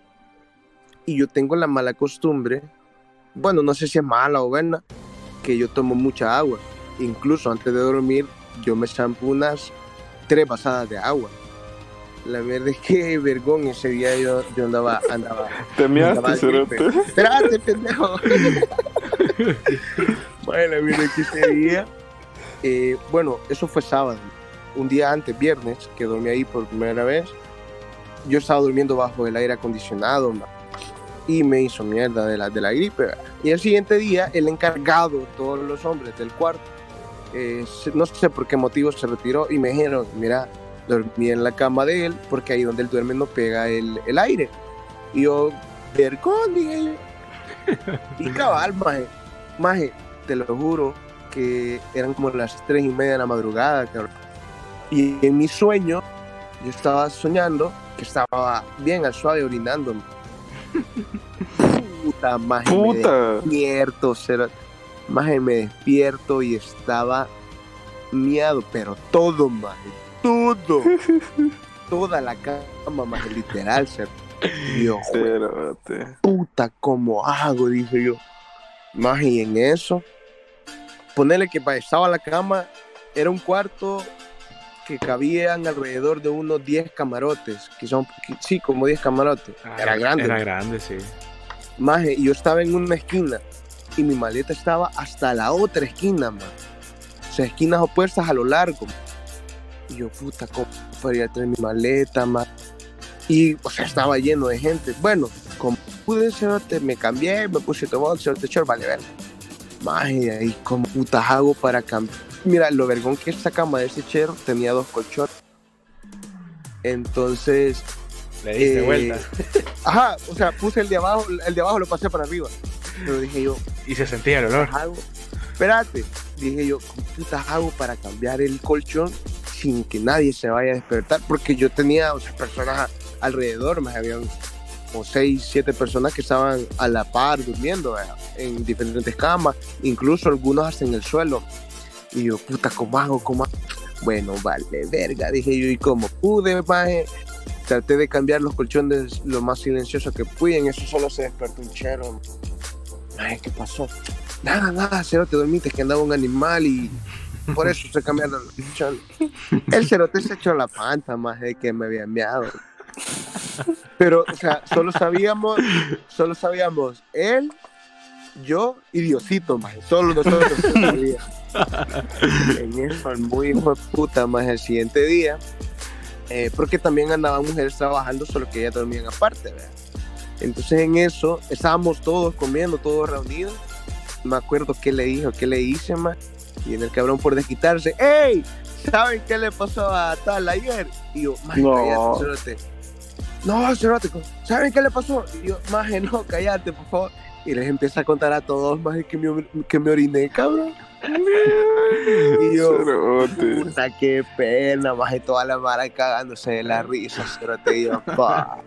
Speaker 4: Y yo tengo la mala costumbre, bueno, no sé si es mala o buena, que yo tomo mucha agua. Incluso antes de dormir, yo me champo unas tres pasadas de agua. La verdad es que, vergón, ese día yo, yo andaba, andaba,
Speaker 2: Te.
Speaker 4: Espérate, pendejo. bueno, mire que ese día, eh, bueno, eso fue sábado. Un día antes, viernes, que dormí ahí por primera vez, yo estaba durmiendo bajo el aire acondicionado, y me hizo mierda de la, de la gripe. Y el siguiente día, el encargado, todos los hombres del cuarto, eh, no sé por qué motivo se retiró y me dijeron, mira, dormí en la cama de él, porque ahí donde él duerme no pega el, el aire. Y yo, vergón, dije yo. Y cabal, maje, maje, te lo juro que eran como las tres y media de la madrugada, cabrón. Y en mi sueño, yo estaba soñando que estaba bien al suave orinando. Puta, me
Speaker 2: Puta.
Speaker 4: despierto, cero. Maje, me despierto y estaba miado, pero todo, maje, todo. Toda la cama, maje, literal, yo,
Speaker 2: Cerote.
Speaker 4: puta, ¿cómo hago? Dije yo. Más y en eso, ponerle que estaba la cama, era un cuarto que cabían alrededor de unos 10 camarotes, que son, que- sí, como 10 camarotes.
Speaker 1: Ah,
Speaker 4: era grande.
Speaker 1: Era grande, sí.
Speaker 4: Maje, y yo estaba en una esquina y mi maleta estaba hasta la otra esquina, man. O sea, esquinas opuestas a lo largo. Y yo, puta, ¿cómo podría traer mi maleta, man? Y, o sea, estaba lleno de gente. Bueno, como pude, cerote, me cambié, me puse tomado, cerote, short, vale, ver. Maje, ahí, ¿cómo putas hago para cambiar? Mira, lo vergón que esta cama de ese chero tenía dos colchones. Entonces,
Speaker 1: Le diste
Speaker 4: Eh,
Speaker 1: vuelta.
Speaker 4: ajá, o sea, puse el de abajo, el de abajo lo pasé para arriba. Pero dije yo,
Speaker 1: Y se sentía el olor.
Speaker 4: hago? Espérate, dije yo, ¿cómo putas hago para cambiar el colchón sin que nadie se vaya a despertar? Porque yo tenía, o sea, personas alrededor, me habían como seis, siete personas que estaban a la par durmiendo ¿verdad? en diferentes camas, incluso algunos hasta en el suelo. Y yo, puta, ¿cómo hago? ¿Cómo hago? Bueno, vale, verga, dije yo, y como pude, maje, traté de cambiar los colchones lo más silencioso que pude, en eso solo se despertó un chero. Ay, ¿qué pasó? Nada, nada, cero te dormiste, que andaba un animal y por eso se cambiaron los colchones. El cerote se echó la panta más de que me había enviado. Pero, o sea, solo sabíamos, solo sabíamos él, yo y Diosito, más. Solo nosotros. En eso, muy hijo de puta, más el siguiente día, eh, porque también andaban mujeres trabajando, solo que ellas dormían aparte, ¿verdad? Entonces en eso estábamos todos comiendo, todos reunidos. Me acuerdo qué le dijo, qué le hice, más. Y en el cabrón por desquitarse, ¡Ey! ¿Saben qué le pasó a tal ayer? Y yo, más
Speaker 2: No.
Speaker 4: cállate, cerote. No, cerote, ¿saben qué le pasó? Y yo, más no, cállate, por favor. Y les empieza a contar a todos, más que me, que me oriné, cabrón. Y yo,
Speaker 2: Cerote.
Speaker 4: Puta, qué pena, más de toda la mara cagándose de la risa, cerote, y yo, pa.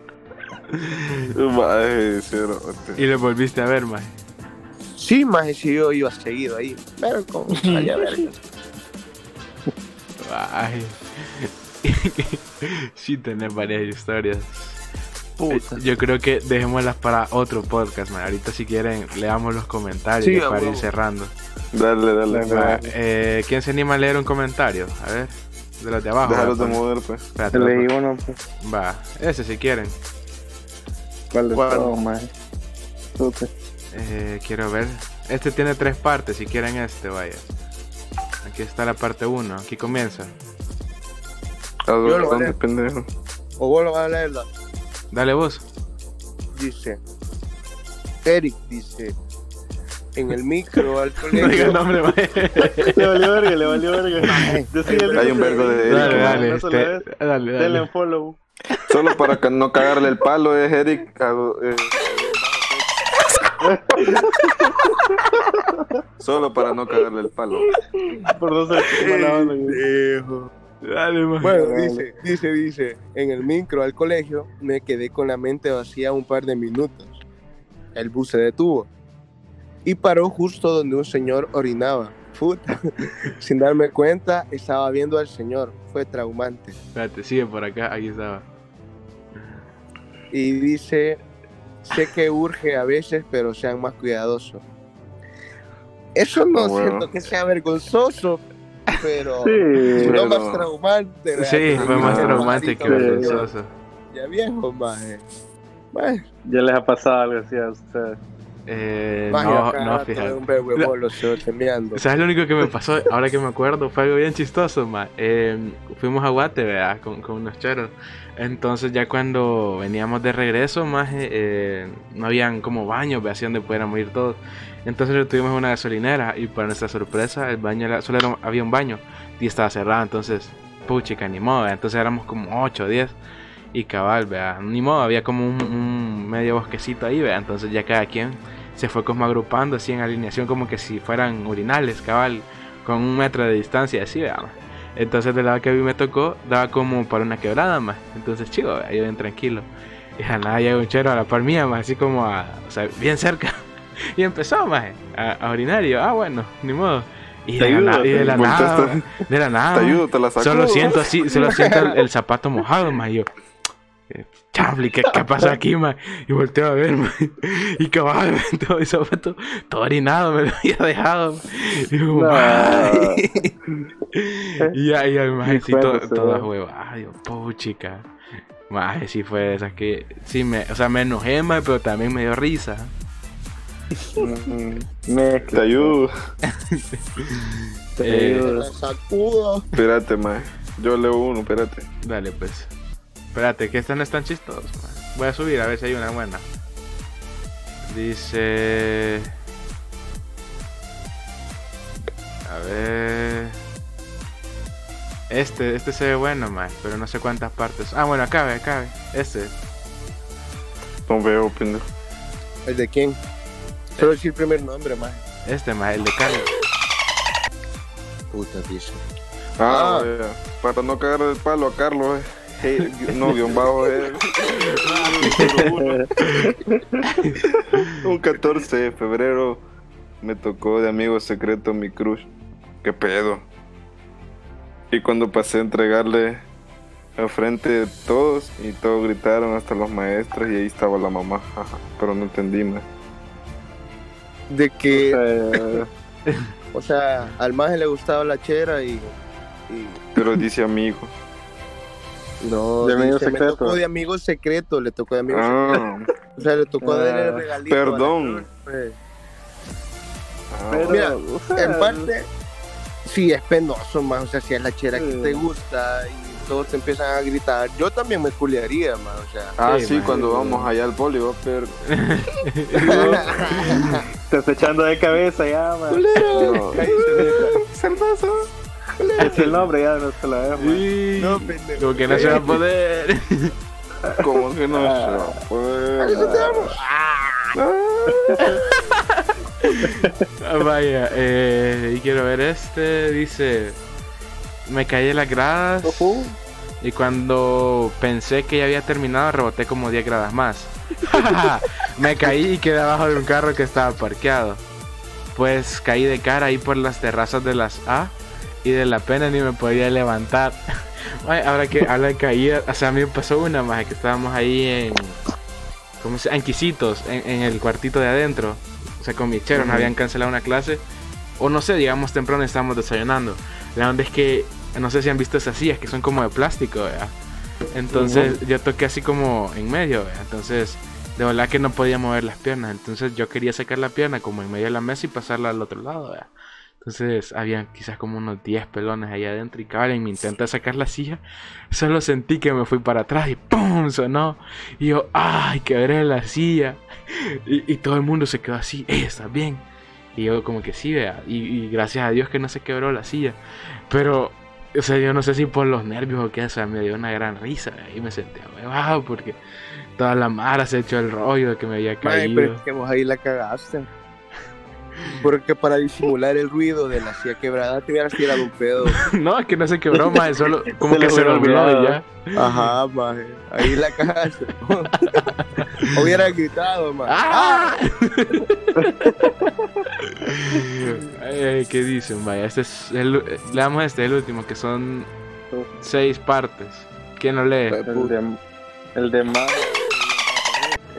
Speaker 2: Maje, cerote.
Speaker 1: Y le volviste a ver, maje.
Speaker 4: Sí, más si yo iba seguido ahí, pero como salía verga.
Speaker 1: Ay. sí, tenés varias historias.
Speaker 4: Puta.
Speaker 1: Yo creo que dejémoslas para otro podcast, man. Ahorita si quieren leamos los comentarios
Speaker 4: Sí,
Speaker 1: para
Speaker 4: a
Speaker 1: ir cerrando.
Speaker 2: Dale, dale.
Speaker 1: Va, eh, ¿Quién se anima a leer un comentario? A ver, de los de abajo.
Speaker 2: Déjalos de
Speaker 1: pues.
Speaker 2: mover, pues.
Speaker 1: Espérate,
Speaker 3: Leí
Speaker 1: loco.
Speaker 3: uno, pues.
Speaker 1: Va, ese si quieren.
Speaker 3: ¿Cuál de
Speaker 4: ¿Cuál?
Speaker 3: todos? Supe.
Speaker 1: Eh, quiero ver. Este tiene tres partes, si quieren este, vaya. Aquí está la parte 1, aquí comienza.
Speaker 2: ¿A
Speaker 4: Yo lo
Speaker 2: dónde,
Speaker 4: leo.
Speaker 2: pendejo?
Speaker 4: O vos lo vas a leerla.
Speaker 1: Dale vos.
Speaker 4: Dice. Eric dice. En el micro al
Speaker 1: No diga el
Speaker 4: colegio.
Speaker 1: nombre, vaya.
Speaker 3: Le valió verga, le valió verga.
Speaker 2: Hay un vergo de
Speaker 1: Dale,
Speaker 2: Eric.
Speaker 1: dale,
Speaker 3: No lo
Speaker 1: este, dale,
Speaker 3: Denle
Speaker 1: dale.
Speaker 3: un follow.
Speaker 2: Solo para que no cagarle el palo es Eric. eh, Solo para no cagarle el palo.
Speaker 3: Por no ser mala.
Speaker 1: Dale, man.
Speaker 4: Bueno,
Speaker 3: Dale.
Speaker 4: dice, dice, dice, en el micro al colegio me quedé con la mente vacía un par de minutos. El bus se detuvo y paró justo donde un señor orinaba. Puta, sin darme cuenta estaba viendo al señor. Fue traumante.
Speaker 1: Espérate, sigue por acá, aquí estaba.
Speaker 4: Y dice, sé que urge a veces, pero sean más cuidadosos. Eso no
Speaker 2: Ah, bueno.
Speaker 4: siento que sea vergonzoso, pero
Speaker 3: Sí.
Speaker 4: no
Speaker 2: Pero-
Speaker 4: más traumante.
Speaker 1: Sí, fue más traumante que vergonzoso.
Speaker 4: Ya viejo, maje. Maje,
Speaker 3: Ya les ha pasado algo así a ustedes.
Speaker 1: Eh, no,
Speaker 4: acá
Speaker 1: no, fíjate.
Speaker 4: Un bebé bolo temeando.
Speaker 1: ¿Sabes lo único que me pasó? Ahora que me acuerdo, fue algo bien chistoso, ma. Eh, fuimos a Guate, ¿verdad? Con, con unos cheros. Entonces, ya cuando veníamos de regreso, más no habían como baños, ¿verdad? Así donde pudiéramos ir todos. Entonces, tuvimos una gasolinera y para nuestra sorpresa, el baño era, solo había un baño y estaba cerrado. Entonces, puchica, ni modo. Entonces, éramos como 8 o 10 y cabal. Ni modo, había como un, medio bosquecito ahí. Entonces, ya cada quien se fue como agrupando así en alineación como que si fueran urinales, cabal, con un metro de distancia así. Entonces del lado que a mí me tocó, daba como para una quebrada más. Entonces, chico, ahí bien tranquilo. Y a nada llega un chero a la par mía, más así como a, o sea, bien cerca. Y empezó, más a, a orinar. Y yo, ah, bueno, ni modo. Y de, la,
Speaker 3: ayudo,
Speaker 1: na- y de la
Speaker 2: Volteaste.
Speaker 1: nada, de la nada.
Speaker 2: Te
Speaker 1: maje,
Speaker 2: ayudo, te la saco.
Speaker 1: Solo siento así, solo siento el, el zapato mojado, más. Y yo, eh, Chable, ¿qué, ¿qué pasa aquí, man? Y volteo a ver, man. Y cabal, todo el zapato, todo orinado, me lo había dejado. man. Y yo,
Speaker 3: No.
Speaker 1: "Ay". Y ya, man, así todo, toda
Speaker 3: da.
Speaker 1: hueva. Ay, yo, puchica. Maje, sí fue de esas que, sí, me, o sea, me enojé, man, pero también me dio risa.
Speaker 2: Mm, Te
Speaker 3: Mezcla.
Speaker 2: ayudo.
Speaker 3: Te
Speaker 1: Eh,
Speaker 3: ayudo.
Speaker 4: La sacudo.
Speaker 2: Espérate, mae. Yo leo uno, espérate.
Speaker 1: Dale, pues. Espérate, que estas no están chistosos, man. Voy a subir a ver si hay una buena. Dice. A ver. Este, este se ve bueno, más, pero no sé cuántas partes. Ah, bueno, acá ve. Este.
Speaker 2: No veo, pendejo.
Speaker 4: ¿El de quién? Solo decir el primer nombre, maje.
Speaker 1: Este, más, el de Carlos.
Speaker 4: Puta, dice.
Speaker 2: Ah,
Speaker 4: Ah.
Speaker 2: vea. Para no cagar el palo a Carlos, eh. Hey, no, guion bajo, eh. Un 14 de febrero me tocó de amigo secreto mi crush. ¿Qué pedo? Y cuando pasé a entregarle al frente de todos y todos gritaron hasta los maestros y ahí estaba la mamá. Pero no entendí más.
Speaker 4: De que, o sea, al maje le gustaba la chera y. y
Speaker 2: Pero dice amigo.
Speaker 4: no,
Speaker 3: De amigo
Speaker 4: dice, me
Speaker 3: secreto.
Speaker 4: tocó de amigo secreto, le tocó de amigo secreto.
Speaker 2: Ah,
Speaker 4: O sea, le tocó
Speaker 3: Ah,
Speaker 4: darle el regalito.
Speaker 2: perdón.
Speaker 4: pues.
Speaker 2: ah,
Speaker 3: pero,
Speaker 4: Mira,
Speaker 3: o sea,
Speaker 4: En parte, sí, es penoso, más. O sea, si es la chera que te gusta y todos te empiezan a gritar, yo también me culiaría, más. O sea,
Speaker 2: Ah,
Speaker 1: Sí,
Speaker 2: sí,
Speaker 1: man.
Speaker 2: cuando vamos allá al poli, va a per-
Speaker 3: Te está echando de cabeza ya, man.
Speaker 2: No.
Speaker 3: Cerdazo. Es el nombre, ya no la dejo, man.
Speaker 1: Y...
Speaker 4: no, pendejo.
Speaker 1: Como que no se va a poder.
Speaker 2: Como que no se va a poder?
Speaker 1: Ah, Vaya, eh, y quiero ver este. Dice: Me caí de las gradas.
Speaker 3: Ujú.
Speaker 1: Y cuando pensé que ya había terminado, reboté como 10 gradas más. Me caí y quedé abajo de un carro que estaba parqueado. Pues caí de cara ahí por las terrazas de las A y de la pena ni me podía levantar. Ay, ahora que habla de caída, o sea, a mí me pasó una más que estábamos ahí en. ¿Cómo se En Quisitos, en, en el cuartito de adentro. O sea, con mi chero, nos
Speaker 2: Ujú.
Speaker 1: habían cancelado una clase. O no sé, digamos temprano estábamos desayunando. La onda es que, no sé si han visto esas sillas que son como de plástico, ¿verdad? Entonces yo toqué así como en medio, ¿verdad? Entonces, de verdad que no podía mover las piernas. Entonces yo quería sacar la pierna como en medio de la mesa y pasarla al otro lado, ¿verdad? Entonces habían quizás como unos 10 pelones ahí adentro y cabal en mi intento de sacar la silla, solo sentí que me fui para atrás y ¡pum! sonó. Y yo, ¡ay! Quebré la silla. Y, y todo el mundo se quedó así, ¡eh! ¿Estás bien? Y yo como que sí, vea. Y, y gracias a Dios que no se quebró la silla. Pero, o sea, yo no sé si por los nervios o qué, o sea, me dio una gran risa. Y me senté wow porque toda la mara se echó el rollo de que me había caído.
Speaker 4: pero es que vos ahí la cagaste. Porque para disimular el ruido de la silla quebrada te hubieras tirado un pedo.
Speaker 1: no, es que no se quebró más, solo como
Speaker 6: Se
Speaker 1: que se y
Speaker 6: olvidado.
Speaker 1: ya.
Speaker 4: Ajá, maje. Ahí la cagaste. Hubiera gritado, maje.
Speaker 1: ¡Ah! Ay, ay, ¿Qué dicen? Vaya, este es el, le damos este, el último, que son seis partes. ¿Quién lo lee?
Speaker 6: El de, el de más.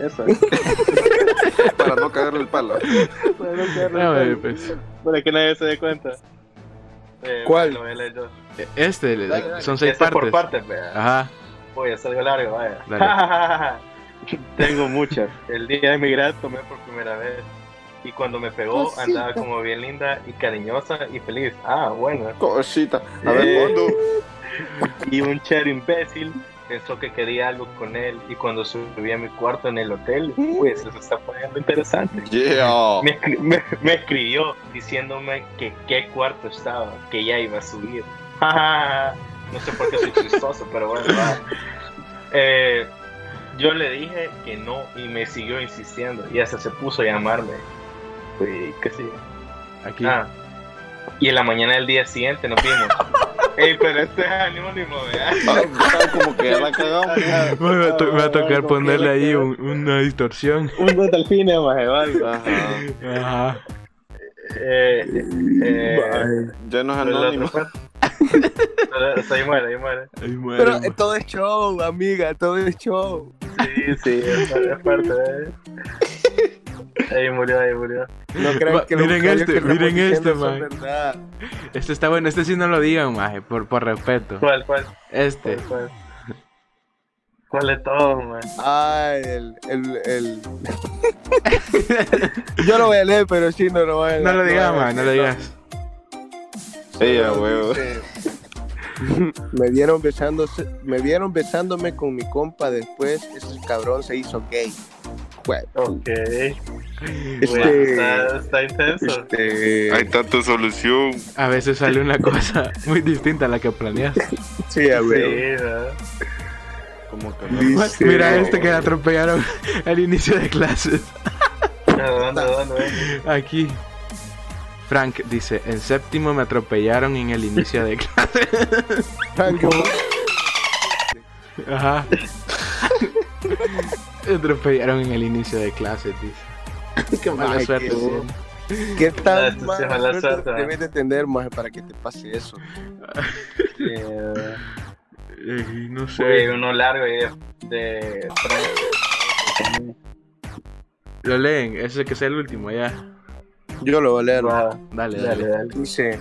Speaker 6: Eso.
Speaker 2: Para no cagarle el palo.
Speaker 1: A ver, pues.
Speaker 6: Para que nadie se dé cuenta.
Speaker 3: Eh,
Speaker 4: ¿Cuál?
Speaker 3: Yo.
Speaker 1: Este,
Speaker 4: Dale, dale.
Speaker 1: son seis
Speaker 3: Este es
Speaker 1: partes.
Speaker 3: por partes, vea.
Speaker 1: Ajá.
Speaker 3: Voy a hacer algo largo, vaya.
Speaker 1: Dale.
Speaker 3: Tengo muchas. El día de mi grado tomé por primera vez. Y cuando me pegó, andaba como bien linda y cariñosa y feliz. Ah, bueno.
Speaker 2: Cosita. A ver,
Speaker 3: Eh.
Speaker 2: Mondo.
Speaker 3: Y un chero imbécil pensó que quería algo con él. Y cuando subí a mi cuarto en el hotel, pues eso está poniendo interesante.
Speaker 2: Yeah.
Speaker 3: Me, me- me escribió diciéndome que qué cuarto estaba, que ya iba a subir. no sé por qué soy chistoso, pero bueno. va. Eh, yo le dije que no y me siguió insistiendo y hasta se puso a llamarme. Uy, qué sí.
Speaker 1: Aquí.
Speaker 3: Ah, y en la mañana del día siguiente nos vimos. Ey, pero este es anónimo, ¿verdad?
Speaker 2: Ah, como que ya la cagamos.
Speaker 1: Me va, a to- me va a tocar ponerle ahí un- una distorsión.
Speaker 6: Un dos delfines, maje, vale.
Speaker 2: Ajá.
Speaker 1: Ajá.
Speaker 3: Eh, eh,
Speaker 2: Ya no es
Speaker 3: la
Speaker 2: anónimo.
Speaker 3: ahí muere, ahí muere.
Speaker 1: Ahí muere,
Speaker 4: Pero eh, todo es show, amiga, todo es show.
Speaker 3: Sí, sí, es es parte de. Ahí murió, ahí murió.
Speaker 4: No crean
Speaker 1: Va,
Speaker 4: que
Speaker 1: miren este, miren este,
Speaker 4: verdad.
Speaker 1: Este está bueno, este sí no lo digan, maje, por, por respeto.
Speaker 3: ¿Cuál, cuál?
Speaker 1: Este.
Speaker 3: ¿Cuál, cuál? ¿Cuál de todos, man?
Speaker 4: Ay, el, el, el... Yo lo voy a leer, pero sí, no lo voy a leer.
Speaker 1: No lo digas, maje, no lo digas.
Speaker 2: Sí, a huevo.
Speaker 4: Me vieron besándose, me vieron besándome con mi compa después, ese cabrón se hizo gay.
Speaker 3: Ok.
Speaker 4: Este-
Speaker 3: Bueno, está, está intenso.
Speaker 4: este,
Speaker 2: Hay tanta solución.
Speaker 1: A veces sale una cosa muy distinta a la que planeas.
Speaker 4: sí, a
Speaker 3: Sí,
Speaker 4: ver.
Speaker 3: ¿no?
Speaker 2: Como que
Speaker 4: Dice-
Speaker 1: Mira este que le atropellaron al inicio de clases.
Speaker 3: ¿De dónde, de dónde?
Speaker 1: Aquí. Frank dice, en séptimo me atropellaron en el inicio de clase.
Speaker 4: Franco,
Speaker 1: Ajá. Me atropellaron en el inicio de clase, dice. Qué mala
Speaker 4: Ay,
Speaker 1: suerte.
Speaker 4: qué-. ¿Qué
Speaker 3: Ah,
Speaker 4: tan
Speaker 3: sí
Speaker 4: mala
Speaker 3: mala
Speaker 4: suerte
Speaker 3: suerte,
Speaker 4: debes de tener, maje, para que te pase eso?
Speaker 3: Eh,
Speaker 1: Eh, no
Speaker 3: Uy,
Speaker 1: sé.
Speaker 3: uno largo ahí de.
Speaker 1: Lo leen, ese es el que sea el último, ya.
Speaker 4: Yo lo voy a leer.
Speaker 1: Dale,
Speaker 3: Dale,
Speaker 1: dale.
Speaker 3: dale.
Speaker 4: Dice,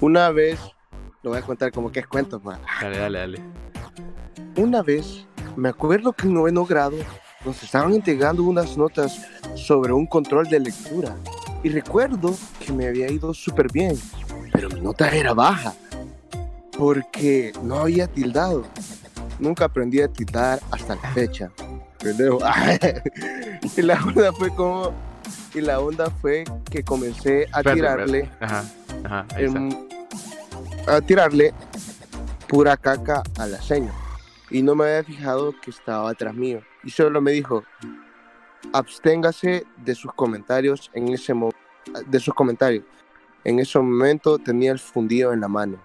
Speaker 4: una vez, lo voy a contar como que es cuento, man.
Speaker 1: Dale, dale, dale.
Speaker 4: Una vez, me acuerdo que en noveno grado nos estaban entregando unas notas sobre un control de lectura. Y recuerdo que me había ido súper bien, pero mi nota era baja, porque no había tildado. Nunca aprendí a tildar hasta la fecha. Y la onda fue como... Y la onda fue que comencé a tirarle...
Speaker 1: Ajá, ajá,
Speaker 4: em, a tirarle pura caca a la seña. Y no me había fijado que estaba atrás mío. Y solo me dijo, absténgase de sus comentarios en ese de sus comentarios. En ese momento tenía el fundido en la mano.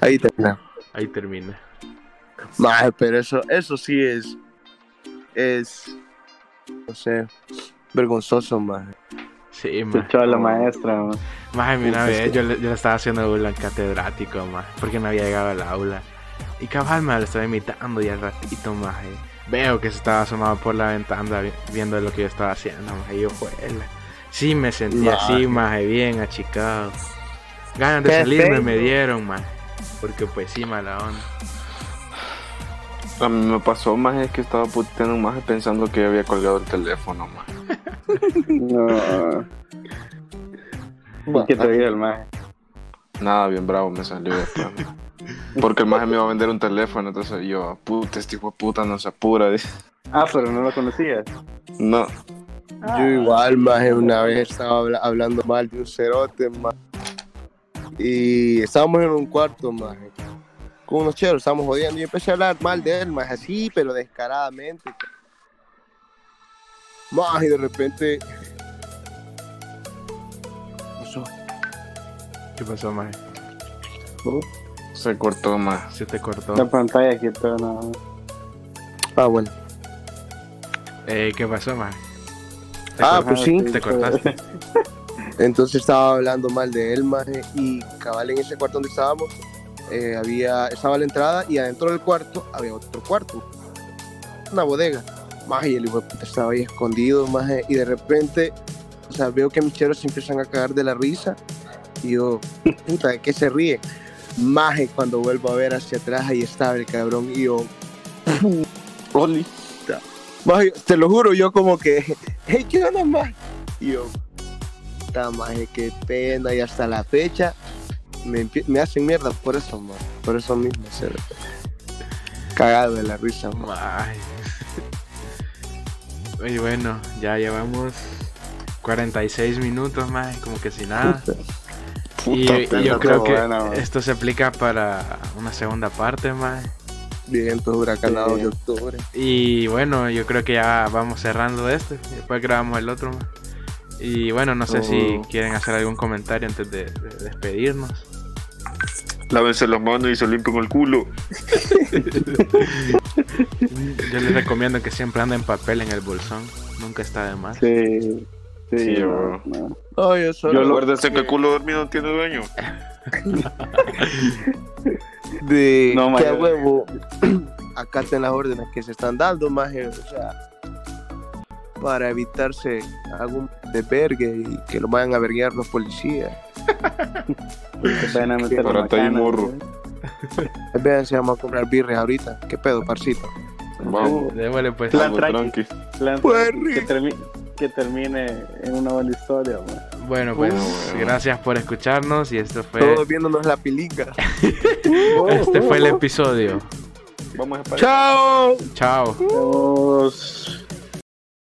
Speaker 4: Ahí termina.
Speaker 1: Ahí termina.
Speaker 4: Maje, pero eso, eso sí es, es, no sé, vergonzoso, más.
Speaker 1: Sí, maje.
Speaker 3: echó a la maestra, man.
Speaker 1: Maje, una vez yo le, yo le estaba haciendo burla al catedrático, maje, porque no había llegado al aula. Y cabal me lo estaba imitando y al ratito, maje, veo que se estaba asomado por la ventana vi- viendo lo que yo estaba haciendo, maje, y yo, juela. Sí, me sentí así,
Speaker 4: Maje.
Speaker 1: maje, bien achicado. Ganas de salirme me dieron, maje, porque pues sí, mala onda.
Speaker 2: A mí me pasó más es que estaba puteando más pensando que había colgado el teléfono, más.
Speaker 3: No. ¿Y qué te dijo el maje?
Speaker 2: Nada, bien bravo me salió después. Porque el maje me iba a vender un teléfono, entonces yo, puta, este hijo de puta no se apura. dice.
Speaker 3: Ah, pero no lo conocías.
Speaker 2: No,
Speaker 3: Ah.
Speaker 4: Yo igual, maje, una vez estaba habla- hablando mal de un cerote, maje. Y estábamos en un cuarto, maje. Con unos cheros, estábamos jodiendo. Y empecé a hablar mal de él, maje, así, pero descaradamente. Maje, y de repente... Pasó.
Speaker 1: ¿Qué pasó, maje?
Speaker 2: se cortó más.
Speaker 1: Se te cortó.
Speaker 3: La pantalla aquí todo no.
Speaker 4: Ah, bueno.
Speaker 1: Eh, ¿Qué pasó, maje? ¿Te
Speaker 4: Ah, pues sí.
Speaker 1: ¿Te cortaste?
Speaker 4: Entonces estaba hablando mal de él, maje, y cabal en ese cuarto donde estábamos, eh, había, estaba la entrada y adentro del cuarto había otro cuarto, una bodega. Maje, y el hijo estaba ahí escondido, maje, y de repente, o sea, veo que mis cheros se empiezan a cagar de la risa, y yo, puta, ¿de qué se ríe? Maje, cuando vuelvo a ver hacia atrás, ahí estaba el cabrón, y yo,
Speaker 2: Oli.
Speaker 4: Maje, te lo juro, yo como que, hey, ¿qué onda, maje? Y yo, puta, maje, qué pena, y hasta la fecha me, me hacen mierda por eso, por eso mismo, ser cagado de la risa, maje.
Speaker 1: Y bueno, ya llevamos 46 minutos más, como que sin nada. Y,
Speaker 2: Puta
Speaker 1: y
Speaker 2: pena,
Speaker 1: yo creo que
Speaker 3: buena,
Speaker 1: esto se aplica para una segunda parte más.
Speaker 4: Vientos huracanados
Speaker 3: Sí.
Speaker 4: de octubre.
Speaker 1: Y bueno, yo creo que ya vamos cerrando este. Después grabamos el otro. más. Y bueno, no sé si
Speaker 2: Oh.
Speaker 1: quieren hacer algún comentario antes de, de despedirnos.
Speaker 2: Lávense las manos y se limpian el culo.
Speaker 1: Yo les recomiendo que siempre anden papel en el bolsón. Nunca está de más.
Speaker 3: Sí. Sí,
Speaker 2: Sí, bro.
Speaker 3: no.
Speaker 4: No, yo solo
Speaker 3: Yo
Speaker 2: Acuérdense que el culo dormido no tiene dueño.
Speaker 4: de
Speaker 3: No,
Speaker 4: que a huevo acaten las órdenes que se están dando, maje, o sea, para evitarse algún desvergue y que lo vayan a verguear los policías.
Speaker 3: Que te van a meter
Speaker 2: Para
Speaker 3: la
Speaker 2: tallo y morro.
Speaker 3: ¿sí?
Speaker 4: Vean si vamos a comprar birres ahorita. ¿Qué pedo, parcito?
Speaker 2: Vamos.
Speaker 1: Démosle pues.
Speaker 3: Plan
Speaker 2: tranqui.
Speaker 3: Plan-
Speaker 4: Pues,
Speaker 3: que, termi- que termine en una buena historia, man.
Speaker 1: Bueno, pues
Speaker 2: Bueno.
Speaker 1: gracias por escucharnos y esto fue
Speaker 4: Todos viéndonos la pilinga.
Speaker 1: este fue el episodio.
Speaker 2: Vamos a parar.
Speaker 4: ¡Chao!
Speaker 1: Chao.
Speaker 3: Vamos.